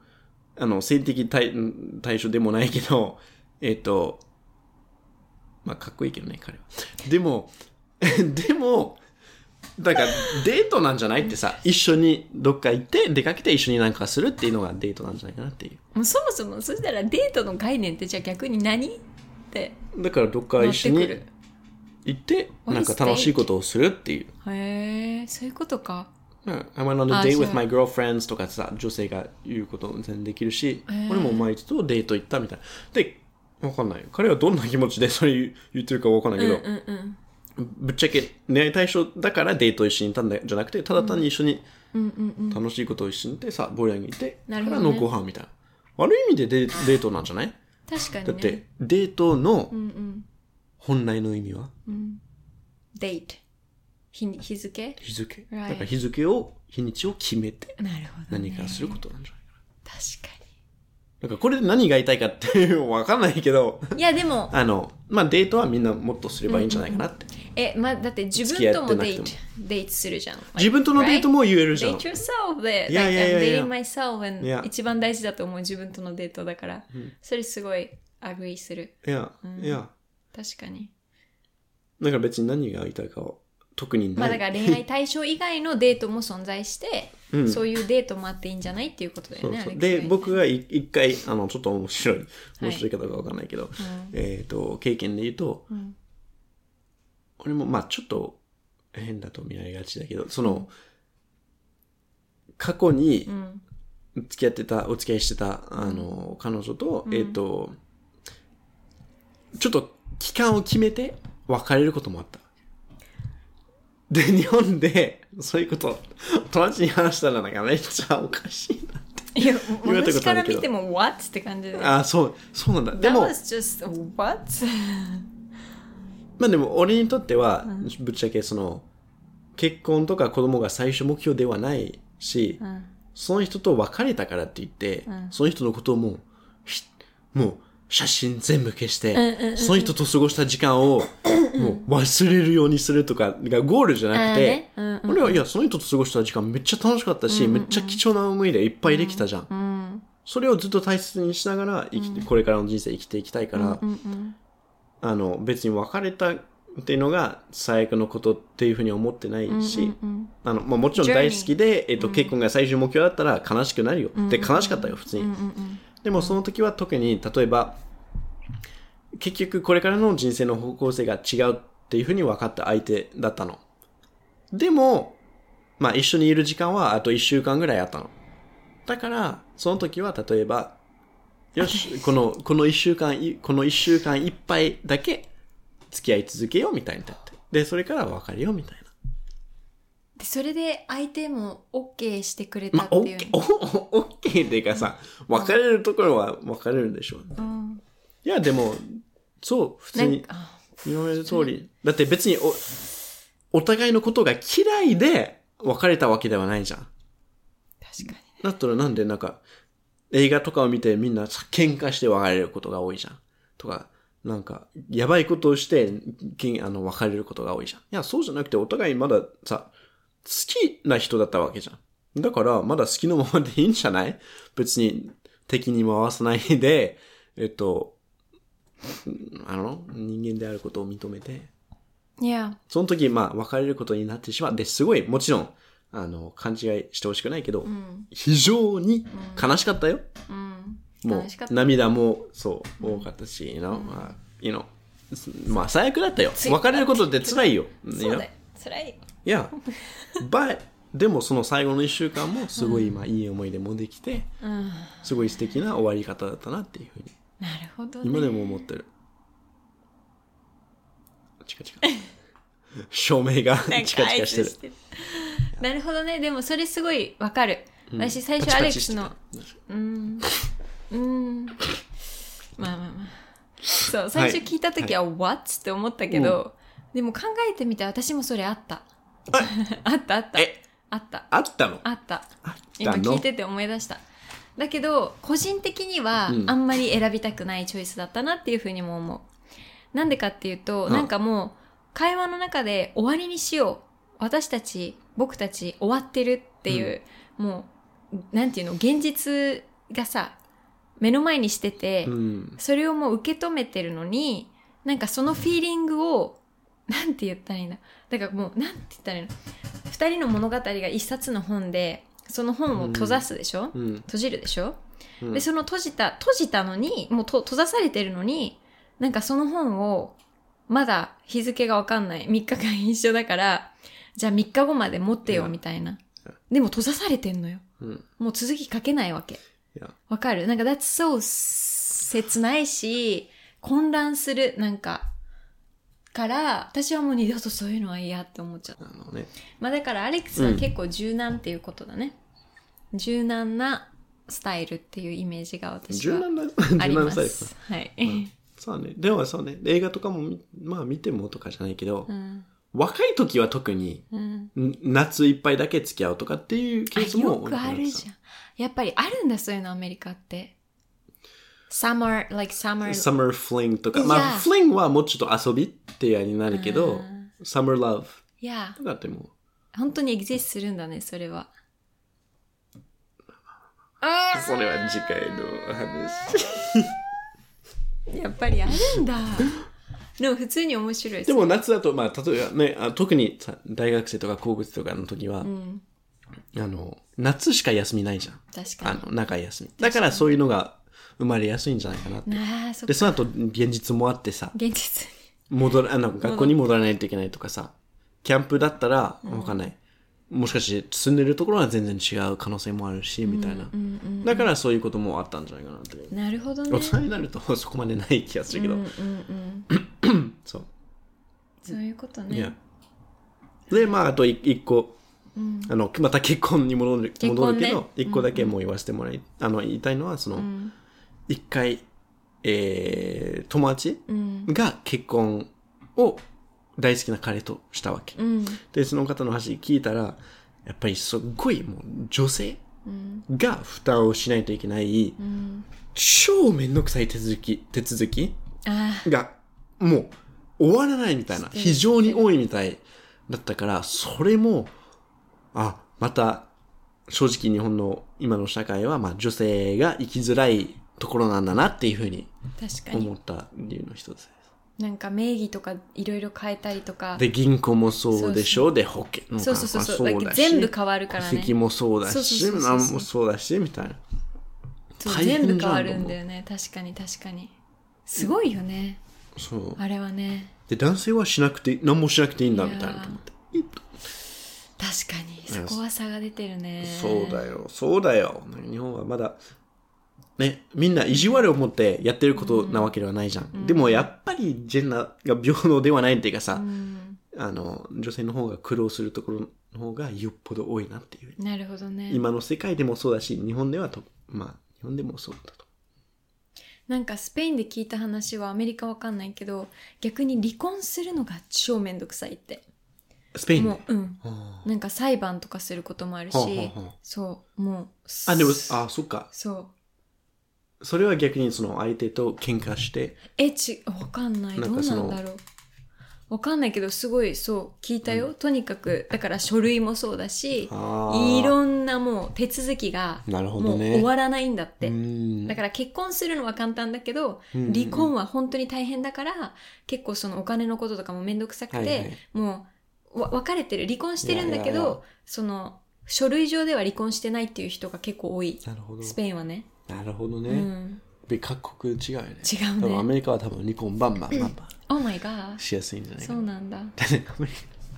あの、性的対対象でもないけど、えっ、と、まあ、かっこいいけどね、彼は。でも、でも、だから、デートなんじゃないってさ、一緒にどっか行って、出かけて一緒になんかするっていうのがデートなんじゃないかなっていう。もうそもそも、そしたらデートの概念ってじゃあ逆に何？ってだから、どっか一緒に。行って、なんか楽しいことをするっていう。へえ、そういうことか。うん I went on a あ date with my girlfriends とかさ、女性が言うことも全然できるし、へー俺も毎日とデート行ったみたいな。で、わかんない。彼はどんな気持ちでそれ言ってるかわかんないけど、うんうん。ぶっちゃけ恋愛対象だからデート一緒に行ったんじゃなくて、ただ単に一緒にうんうんうん。楽しいことを一緒に行ってさ、ボーリング行って、からのご飯みたいな。悪い意味でデデートなんじゃない？確かにね。だって、デートのうんうん。本来の意味は？デート。日に日付？日付。だから日付を、日にちを決めて。何かすることなんじゃないかな。確かだからこれで何が言いたいかっていうのわかんないけど、に。いや、でも、あの、まあデートはみんなもっとすればいいんじゃないかなって。え、まあ、だって自分ともデートデートするじゃん。自分とのデートも言えるじゃ Date ん。yourself で、いやいやいやいや like, dating myself and いや一番大事だと思う自分とのデートだから、それすごい agree する。いや、いや。確かに。だから別に何が言いたいかは特に。まあだから恋愛対象以外のデートも存在して、うんそういうデートもあっていいんじゃないっていうことだよね。そうそうで、僕がい一回、あの、ちょっと面白い、面白い方がわかんないけど、えっ、と、経験で言うと、ん俺も、まあちょっと変だと見られがちだけど、その、過去にうん。付き合ってた、お付き合いしてた、あの、彼女と、えっ、と、ちょっと期間を決めて別れることもあった。で、日本で、そういうこと、友達に話したらなんかめっちゃおかしいなって。いや、言われた私から見ても What? って感じで。あ、そう、そうなんだ。で That も、was just What? まあでも俺にとっては、ぶっちゃけその、結婚とか子供が最初目標ではないし、うんその人と別れたからって言って、んその人のことをもう、ひもう写真全部消して、うんうんうんその人と過ごした時間を、もう忘れるようにするとかがゴールじゃなくて、俺は、いや、その人と過ごした時間めっちゃ楽しかったし、めっちゃ貴重な思い出いっぱいできたじゃん。うん。それをずっと大切にしながら生きて、これからの人生生きていきたいから。あの、別に別れたっていうのが最悪のことっていうふうに思ってないし、うんあの、まあ、もちろん大好きで、えっと、結婚が最終目標だったら悲しくなるよ。で、悲しかったよ、普通に。でもその時は特に、例えば、結局これからの人生の方向性が違うっていうふうに分かった相手だったの。でも、まあ一緒にいる時間はあと一週間ぐらいあったの。だから、その時は例えば、よし、この、この一週間い、この一週間いっぱいだけ付き合い続けようみたいになって。で、それから別れようみたいな。でそれで相手も OK してくれたっていうケー、オッケーっていうかさ、別れるところは別れるんでしょう。うんいや、でも、そう、普通になんか、あ言われる通り。だって別にお、お互いのことが嫌いで別れたわけではないじゃん。確かにねだったらなんでなんか、映画とかを見てみんなさ喧嘩して別れることが多いじゃん。とか、なんか、やばいことをして、あの、別れることが多いじゃん。いや、そうじゃなくてお互いまださ、好きな人だったわけじゃん。だから、まだ好きのままでいいんじゃない？別に敵に回さないで、えっと、あの、人間であることを認めて、いやその時、まあ、別れることになってしまって、すごい、もちろん、あの、勘違いしてほしくないけど、うん。非常に悲しかったよ。うん。もう、涙も、そう、多かったし、you know, まあ you know まあ、最悪だったよ。別れることって辛いよ。そうだよ。辛い。いや、but でもその最後の一週間もすごい、まあ、いい思い出もできて、うん。すごい素敵な終わり方だったなっていうふうに、なるほど今でねも思ってる。チカチカ。照明がチカチカしてる。なるほどね。でもそれすごいわかる。私最初アレックスの。うん。うん。まあまあまあ。そう最初聞いた時は What? って思ったけど、でも考えてみて私もそれあった。あったあった。え？あった。あったの？あった。あっ今聞いてて思い出しただけど個人的にはうんあんまり選びたくないチョイスだったなっていうふうにも思うなんでかっていうと、うんなんかもう会話の中で終わりにしよう私たち僕たち終わってるっていう、もうなんていうの現実がさ目の前にしてて、うん。それをもう受け止めてるのに、なんかそのフィーリングを、なんて言ったらいいんだ。だからもう、なんて言ったらいいの。二人の物語が一冊の本で、その本を閉ざすでしょ、うん。閉じるでしょ、うんで、その閉じた、閉じたのに、もうと閉ざされてるのに、なんかその本を、まだ日付がわかんない。3日間一緒だから、じゃあ3日後まで持ってよ、うんみたいな。でも閉ざされてんのよ。うん。もう続き書けないわけ。わかる？なんか that's so 切ないし、混乱する、なんか、から、私はもう二度とそういうのは嫌って思っちゃった。あのね。まあだからアレックスは結構柔軟っていうことだね。柔軟なスタイルっていうイメージが私は柔軟な、ありま柔軟なスタイルす。はい。そうね。でもそうね。映画とかもみ、まあ見てもとかじゃないけど、うん。若い時は特に、うん。ん夏いっぱいだけ付き合うとかっていうケースもあよくあるじゃん。やっぱりあるんだ、そういうのアメリカって。Summer, like summer. summer fling とか。いやまあ、fling はもうちょっと遊びっていうになるけど、summer love いや、とかっても本当にエグゼスするんだね、それは。う、それは次回の話。やっぱりあるんだ。でも普通に面白いでも夏だと、まあ、例えばね、あ特にさ大学生とか高校生とかの時は、うん、あの、夏しか休みないじゃん。確かに。あの、長い休み。だからそういうのが生まれやすいんじゃないかなって。なあ、そっで、か。その後、現実もあってさ、現実に。戻ら、あの、学校に戻らないといけないとかさ、キャンプだったら、わかんない。もしかして住んでるところは全然違う可能性もあるし、みたいな。うんうん。だからそういうこともあったんじゃないかなって。なるほどね。大人になるとそこまでない気がするけど。うんうんうん。そう。そういうことね。。で、まあ、あとい一個、うん。あの、また結婚に戻る、戻るけど、一個だけもう言わせてもらい、あの、言いたいのは、その、うん。一回、えー、友達うん。が結婚を大好きな彼としたわけ。うん。で、その方の話聞いたら、やっぱりすっごいもう女性うん。が負担をしないといけない、うん。超めんどくさい手続き、手続き。が、もう終わらないみたいな、非常に多いみたいだったから、それも、あ、また、正直日本の今の社会は、まあ女性が生きづらいところなんだなっていうふうに。思った理由の一つです。なんか名義とかいろいろ変えたりとか。で、銀行もそうでしょ？で、保険のそうそうそうそう。まあだ全部変わるからね。席もそうだし、そうそうそうなんもそうだし、みたいな。全部変わるんだよね。確かに確かに。すごいよね。そう。あれはね。で、男性はしなくて、何もしなくていいんだ、みたいなと思って。確かに。そこは差が出てるね。そうだよ、そうだよ。日本はまだ、ね、みんな意地悪を持ってやってることなわけではないじゃん。でもやっぱりジェンダーが平等ではないっていうかさ、うん。あの、女性の方が苦労するところの方がよっぽど多いなっていう。なるほどね。今の世界でもそうだし、日本ではと、まあ、日本でもそうだと。なんかスペインで聞いた話はアメリカわかんないけど、逆に離婚するのが超めんどくさいって。スペインで？もう、うん。あなんか裁判とかすることもあるし、はあはあはあそう、もう。あ、でも、あ、そっか。そう。それは逆にその相手と喧嘩して、え、ち、わかんない。どうんなかそのなんだろう。わかんないけど、すごい、そう、聞いたよ。とにかく、だから書類もそうだし、あーいろんなもう手続きが、なるほもうどね。終わらないんだって。うんだから結婚するのは簡単だけど、うん離婚は本当に大変だから、結構そのお金のこととかもめんどくさくて、はいはいもうわ別れてる、離婚してるんだけど、いやいやいやその書類上では離婚してないっていう人が結構多い。なるほど。スペインはね。なるほどね。うん。で各国違うよね。違う多分アね。メリカは多分離婚バンバンバンバン Oh my god. しやすいんじゃないかな。そうなんだ。だって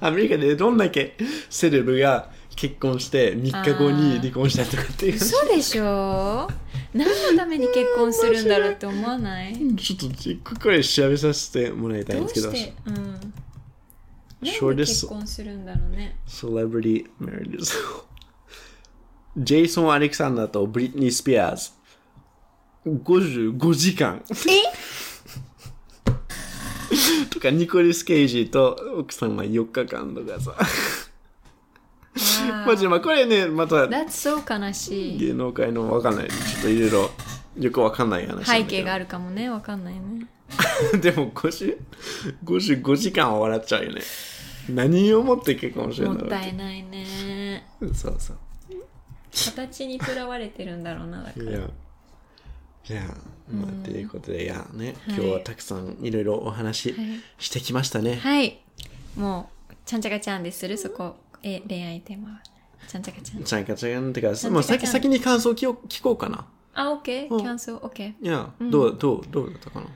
アメリカでどんだけセレブが結婚して3日後に離婚したりとかっていう。嘘でしょ？何のために結婚するんだろうって思わない？ちょっとここで調べさせてもらいたいんどうですけど。して、うん。なんで結婚するんだろうね。Celebrity marriages ジェイソン・アレクサンダーとブリトニー・スピアーズ55時間。とかニコリス・ケイジーと奥さんは4日間とかさ。マジでまあこれねまた That's so 悲しい。芸能界のわかんない。ちょっといろいろよくわかんない話背景があるかもね、わかんないね。でも50 55時間は笑っちゃうよね。何をもって結婚してるんだろうもったいないね。そうそう。形にとらわれてるんだろうな、だから。いや、いや、まあ、ということで、いやね、はい今日はたくさんいろいろお話はいしてきましたね。はい。もう、ちゃんちゃかちゃんでするそこ、え、恋愛テーマは。ちゃんちゃかちゃん。ちゃんかちゃんってか、ちゃんまあ、ちゃかちゃん先先に感想聞こう聞こうかな。あ、オッケーうんキャンセル、オッケー。いや、どう、どう、どうだったかな？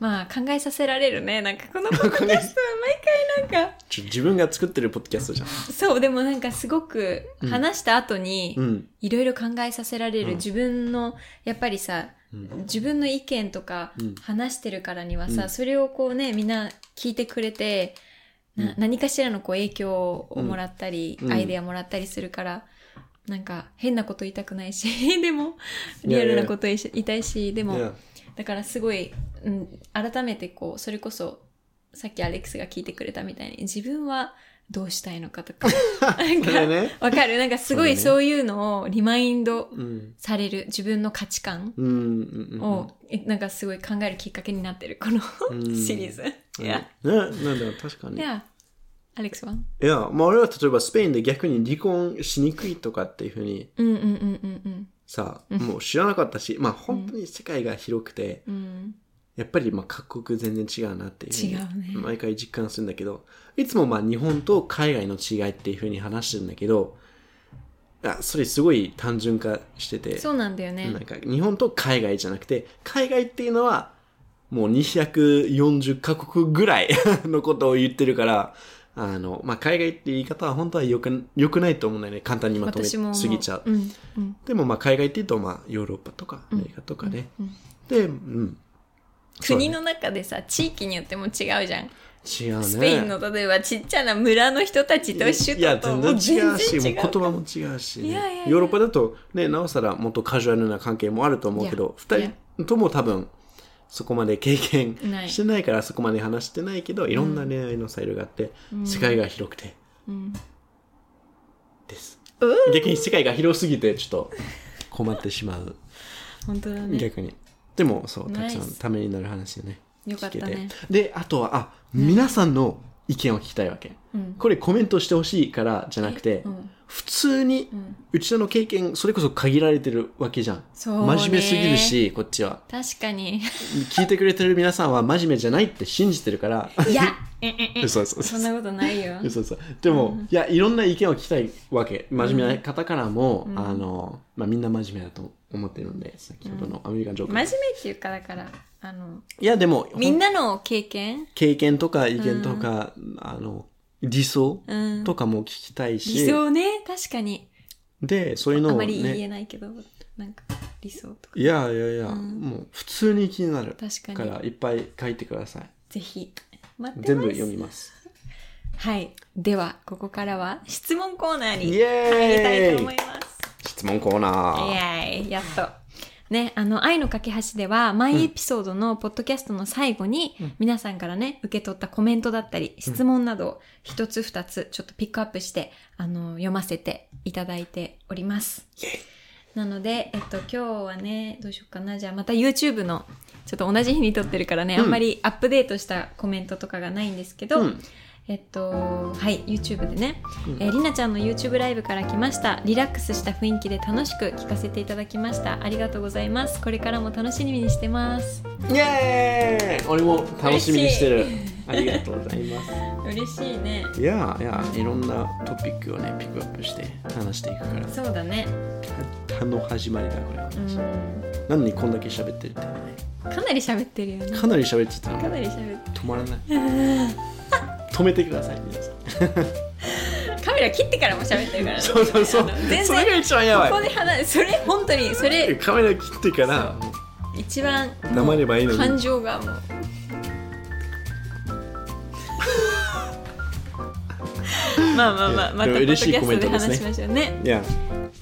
まあ考えさせられるね。なんかこのポッドキャストは毎回なんか。ちょ自分が作ってるポッドキャストじゃん。そうでもなんかすごく話した後にうん。いろいろ考えさせられる、うん。自分のやっぱりさうん。自分の意見とかうん。話してるからにはさ、うん。それをこうねみんな聞いてくれて、なうん。何かしらのこう影響をもらったり、うん。アイデアもらったりするからなんか変なこと言いたくないし でもリアルなこと言いたいしでもだからすごい、うん、改めてこうそれこそさっきアレックスが聞いてくれたみたいに自分はどうしたいのかとか なんかね。わかる？なんかすごいそそういうのをリマインドうん。される自分の価値観うん。うんうん。を、えなんかすごい考えるきっかけになってるこのうんシリーズ。うんいや、ね、なんだろう、確かに。いや、アレックスは？いや、まあ俺は例えばスペインで逆に離婚しにくいとかっていうふうにうんうんうんうんさ、もう知らなかったし、まあ本当に世界が広くて。やっぱりまあ各国全然違うなっていううね毎回実感するんだけど、いつもまあ日本と海外の違いっていうふうに話してるんだけど、あそれすごい単純化してて、そうなんだよねなん。か日本と海外じゃなくて、海外っていうのはもう240カ国ぐらい のことを言ってるから、あの、まあ、海外って言い方は本当はよく、よくないと思うんだよね。簡単にまとめすぎちゃう。うんうんでもまあ、海外って言うとまあ、ヨーロッパとかアメリカとかね。うんで、うん。国の中でさ、地域によっても違うじゃん。違うね。スペインの例えばちっちゃな村の人たちと首いや、都ともう全然違うし、もう言葉も違うし、ねいやいやいやヨーロッパだとね、なおさらもっとカジュアルな関係もあると思うけど、二人とも多分、そこまで経験してないからそこまで話してないけど、いろんな恋愛のスタイルがあって、世界が広くて、うんです。う逆に世界が広すぎて、ちょっと困ってしまう。本当だね。逆に。でも、そう、たくさんためになる話よね。よかったねで、あとは、あ、皆さんの意見を聞きたいわけ。うんこれコメントしてほしいからじゃなくて、うん普通に、んうちらの経験、それこそ限られてるわけじゃん。そうね真面目すぎるし、こっちは。確かに。聞いてくれてる皆さんは真面目じゃないって信じてるから。いや、えええ嘘嘘嘘そんなことないよ。嘘嘘でも、いや、いろんな意見を聞きたいわけ。真面目な方からも、あの、まあ、みんな真面目だと思ってるので、先ほどのアメリカンジョーク。真面目っていうか、だから、あの、いや、でも、みんなの経験？経験とか意見とか、あの、理想うん。とかも聞きたいし、理想ね、確かに。で、そういうのをあまり言ね、えないけど、なんか、理想とか。いやいやいや、もう普通に気になる。確かにから、いっぱい書いてください。ぜひ、待ってます。全部読みます。はい。では、ここからは質問コーナーにイエーイ入りたいと思います。質問コーナイー。エーイやっと。ね、あの、愛の架け橋では、毎エピソードのポッドキャストの最後に、皆さんからね、受け取ったコメントだったり、質問などを一つ二つちょっとピックアップして、あの、読ませていただいております。なので、えっと、今日はね、どうしようかな。じゃあ、また YouTube の、ちょっと同じ日に撮ってるからね、うん。あんまりアップデートしたコメントとかがないんですけど、うんえっと、はい、YouTube でね、うんえーりなちゃんの YouTube ライブから来ました。リラックスした雰囲気で楽しく聞かせていただきました。ありがとうございます。これからも楽しみにしてます。イエーイ俺も楽しみにしてる。ありがとうございます。嬉しいね。いやいや、いろんなトピックをね、ピックアップして話していくから、そうだね。たの始まりだ、これは。うん。なのにこんだけ喋ってるってね。かなり喋ってるよね。かなり喋ってたのかなり喋って止まらない。止めてください、皆さん。カメラ切ってからも喋ってるからね。そうそうそう。全それが然、一番やばいここ。で話それ、本当に、それ、カメラ切ってから、一番、黙ればいいのに感情がもう。まあまあまあ、またポッドキャ嬉しいコメストでントですね話しましょうね。いや、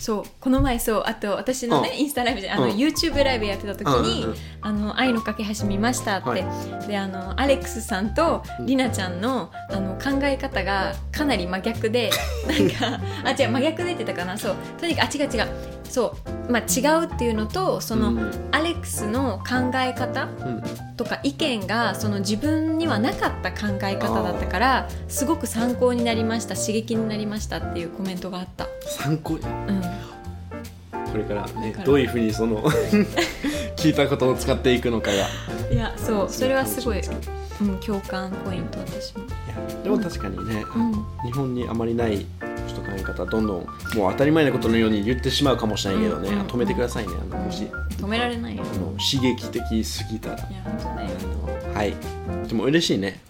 そうこの前そうあと私のね、うん。インスタライブであの、うん。YouTube ライブやってた時に「うんうんうん。あの愛の架け橋見ました」って、はい。であのアレックスさんとりなちゃんのあの考え方がかなり真逆で なんかあ違う真逆でってたかな。そうとにかくあ違う違うそうまあ違うっていうのとその、うん。アレックスの考え方うん。とか意見がその自分にはなかった考え方だったからすごく参考になりました刺激になりましたっていうコメントがあった。参考に？うん。これからねどういうふうにその 聞いたことを使っていくのかが。いいやそうそれはすごい、うん、共感ポイント私も、やでも確かにね、うん、日本にあまりないちょっと考え方どんどんもう当たり前なことのように言ってしまうかもしれないけどね、うんうん止めてくださいね。あのもし止められないよ。あの刺激的すぎたら。いや本当だよあのはい。でも嬉しいね。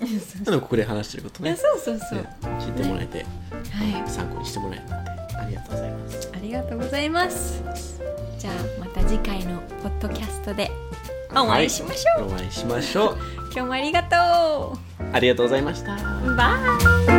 あのここで話してることいやねそうそうそう、ね。聞いてもらえて、はい。参考にしてもらえたのでありがとうございます。ありがとうございます。じゃあまた次回のポッドキャストでお会いしましょう、はいお会いしましょう。今日もありがとありがとうございました。うバイ